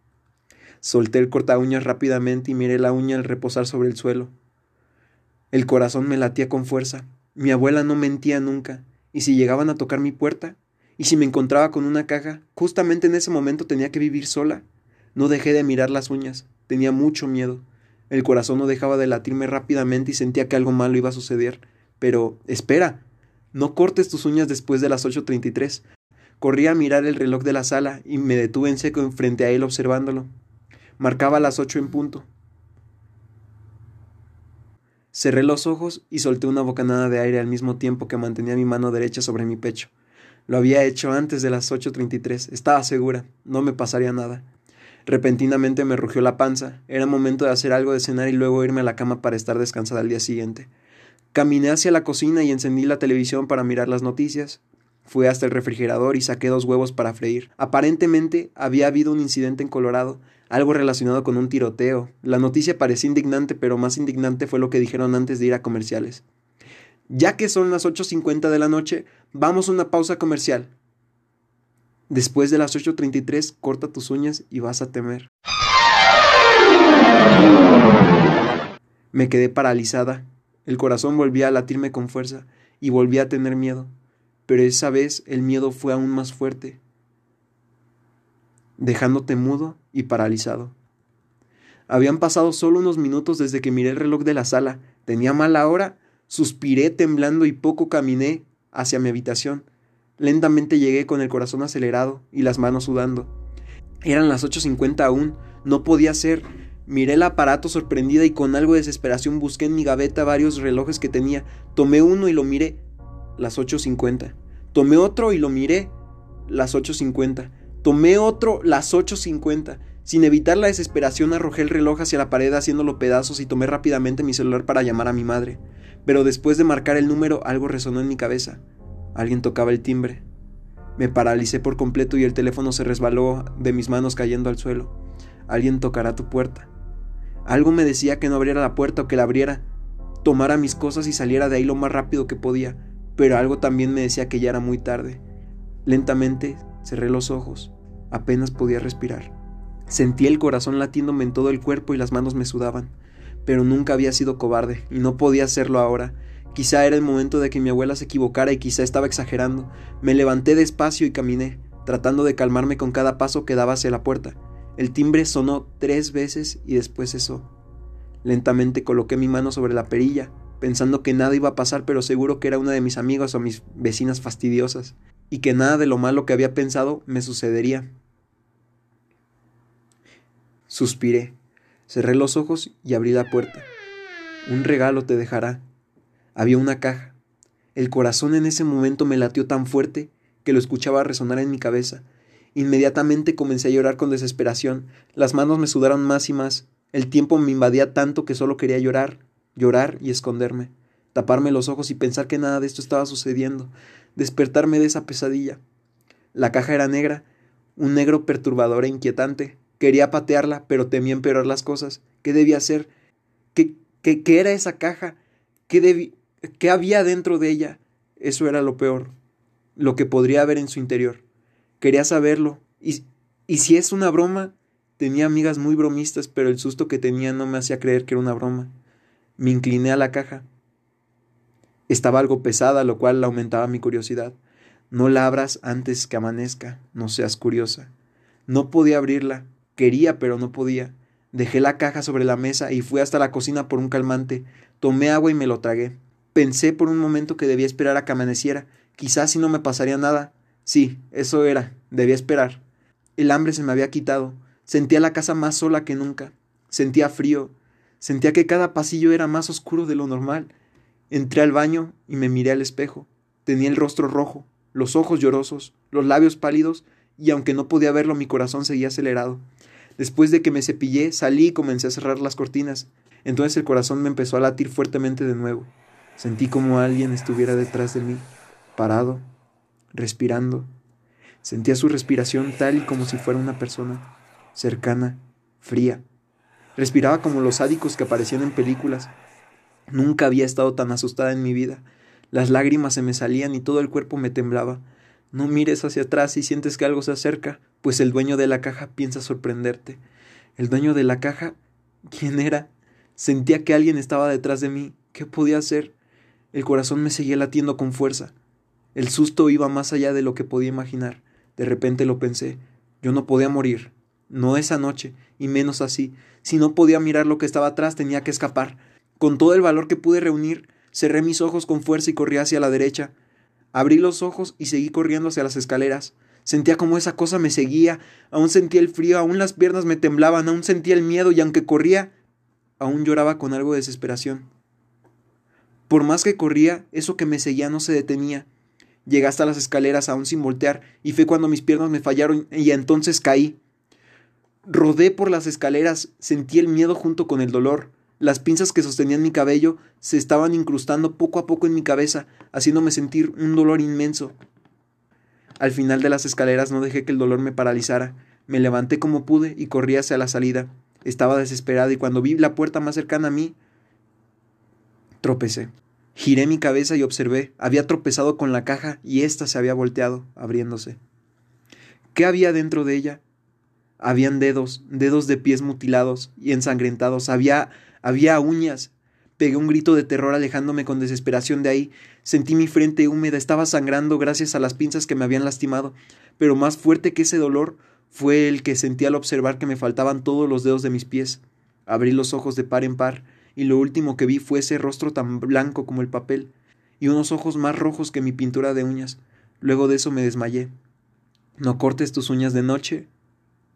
Solté el corta uñas rápidamente y miré la uña al reposar sobre el suelo. El corazón me latía con fuerza. Mi abuela no mentía nunca, y si llegaban a tocar mi puerta, y si me encontraba con una caja, justamente en ese momento tenía que vivir sola. No dejé de mirar las uñas, tenía mucho miedo. El corazón no dejaba de latirme rápidamente y sentía que algo malo iba a suceder. Pero, espera, no cortes tus uñas después de las 8.33. Corrí a mirar el reloj de la sala y me detuve en seco frente a él observándolo. Marcaba las ocho en punto. Cerré los ojos y solté una bocanada de aire al mismo tiempo que mantenía mi mano derecha sobre mi pecho. Lo había hecho antes de las 8.33. Estaba segura. No me pasaría nada. Repentinamente me rugió la panza. Era momento de hacer algo de cenar y luego irme a la cama para estar descansada al día siguiente. Caminé hacia la cocina y encendí la televisión para mirar las noticias. Fui hasta el refrigerador y saqué dos huevos para freír. Aparentemente había habido un incidente en Colorado, algo relacionado con un tiroteo. La noticia parecía indignante, pero más indignante fue lo que dijeron antes de ir a comerciales. Ya que son las 8.50 de la noche, vamos a una pausa comercial. Después de las 8.33, corta tus uñas y vas a temer. Me quedé paralizada. El corazón volvía a latirme con fuerza y volví a tener miedo pero esa vez el miedo fue aún más fuerte. dejándote mudo y paralizado. Habían pasado solo unos minutos desde que miré el reloj de la sala. Tenía mala hora. Suspiré temblando y poco caminé hacia mi habitación. Lentamente llegué con el corazón acelerado y las manos sudando. Eran las 8.50 aún. No podía ser. Miré el aparato sorprendida y con algo de desesperación busqué en mi gaveta varios relojes que tenía. Tomé uno y lo miré. Las 8.50. Tomé otro y lo miré. Las 8.50. Tomé otro. Las 8.50. Sin evitar la desesperación arrojé el reloj hacia la pared haciéndolo pedazos y tomé rápidamente mi celular para llamar a mi madre. Pero después de marcar el número algo resonó en mi cabeza. Alguien tocaba el timbre. Me paralicé por completo y el teléfono se resbaló de mis manos cayendo al suelo. Alguien tocará tu puerta. Algo me decía que no abriera la puerta o que la abriera, tomara mis cosas y saliera de ahí lo más rápido que podía, pero algo también me decía que ya era muy tarde. Lentamente cerré los ojos, apenas podía respirar. Sentí el corazón latiéndome en todo el cuerpo y las manos me sudaban. Pero nunca había sido cobarde, y no podía hacerlo ahora. Quizá era el momento de que mi abuela se equivocara y quizá estaba exagerando. Me levanté despacio y caminé, tratando de calmarme con cada paso que daba hacia la puerta. El timbre sonó tres veces y después cesó. Lentamente coloqué mi mano sobre la perilla, pensando que nada iba a pasar, pero seguro que era una de mis amigos o mis vecinas fastidiosas, y que nada de lo malo que había pensado me sucedería. Suspiré, cerré los ojos y abrí la puerta. Un regalo te dejará. Había una caja. El corazón en ese momento me latió tan fuerte que lo escuchaba resonar en mi cabeza. Inmediatamente comencé a llorar con desesperación. Las manos me sudaron más y más. El tiempo me invadía tanto que solo quería llorar, llorar y esconderme, taparme los ojos y pensar que nada de esto estaba sucediendo, despertarme de esa pesadilla. La caja era negra, un negro perturbador e inquietante, Quería patearla, pero temía empeorar las cosas. ¿Qué debía hacer? ¿Qué, qué, qué era esa caja? ¿Qué, ¿Qué había dentro de ella? Eso era lo peor, lo que podría haber en su interior. Quería saberlo. Y, y si es una broma, tenía amigas muy bromistas, pero el susto que tenía no me hacía creer que era una broma. Me incliné a la caja. Estaba algo pesada, lo cual aumentaba mi curiosidad. No la abras antes que amanezca, no seas curiosa. No podía abrirla, Quería, pero no podía. Dejé la caja sobre la mesa y fui hasta la cocina por un calmante. Tomé agua y me lo tragué. Pensé por un momento que debía esperar a que amaneciera. Quizás si no me pasaría nada. Sí, eso era. Debía esperar. El hambre se me había quitado. Sentía la casa más sola que nunca. Sentía frío. Sentía que cada pasillo era más oscuro de lo normal. Entré al baño y me miré al espejo. Tenía el rostro rojo, los ojos llorosos, los labios pálidos, y aunque no podía verlo, mi corazón seguía acelerado. Después de que me cepillé, salí y comencé a cerrar las cortinas. Entonces el corazón me empezó a latir fuertemente de nuevo. Sentí como alguien estuviera detrás de mí, parado, respirando. Sentía su respiración tal y como si fuera una persona, cercana, fría. Respiraba como los sádicos que aparecían en películas. Nunca había estado tan asustada en mi vida. Las lágrimas se me salían y todo el cuerpo me temblaba. No mires hacia atrás si sientes que algo se acerca, pues el dueño de la caja piensa sorprenderte. El dueño de la caja, ¿quién era? Sentía que alguien estaba detrás de mí. ¿Qué podía hacer? El corazón me seguía latiendo con fuerza. El susto iba más allá de lo que podía imaginar. De repente lo pensé. Yo no podía morir. No esa noche, y menos así. Si no podía mirar lo que estaba atrás, tenía que escapar. Con todo el valor que pude reunir, cerré mis ojos con fuerza y corrí hacia la derecha. Abrí los ojos y seguí corriendo hacia las escaleras. Sentía como esa cosa me seguía, aún sentía el frío, aún las piernas me temblaban, aún sentía el miedo y aunque corría, aún lloraba con algo de desesperación. Por más que corría, eso que me seguía no se detenía. Llegué hasta las escaleras aún sin voltear y fue cuando mis piernas me fallaron y entonces caí. Rodé por las escaleras, sentí el miedo junto con el dolor. Las pinzas que sostenían mi cabello se estaban incrustando poco a poco en mi cabeza, haciéndome sentir un dolor inmenso. Al final de las escaleras no dejé que el dolor me paralizara. Me levanté como pude y corrí hacia la salida. Estaba desesperada y cuando vi la puerta más cercana a mí, tropecé. Giré mi cabeza y observé. Había tropezado con la caja y ésta se había volteado, abriéndose. ¿Qué había dentro de ella? Habían dedos, dedos de pies mutilados y ensangrentados. Había había uñas. Pegué un grito de terror alejándome con desesperación de ahí. Sentí mi frente húmeda, estaba sangrando gracias a las pinzas que me habían lastimado. Pero más fuerte que ese dolor Fue el que sentí al observar que me faltaban todos los dedos de mis pies. Abrí los ojos de par en par, y lo último que vi fue ese rostro tan blanco como el papel, y unos ojos más rojos que mi pintura de uñas. Luego de eso me desmayé. No cortes tus uñas de noche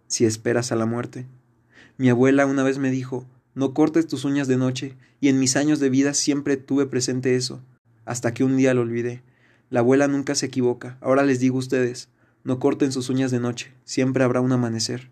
si esperas a la muerte. Mi abuela una vez me dijo, no cortes tus uñas de noche, y en mis años de vida siempre tuve presente eso, hasta que un día lo olvidé. La abuela nunca se equivoca. Ahora les digo a ustedes, no corten sus uñas de noche, siempre habrá un amanecer.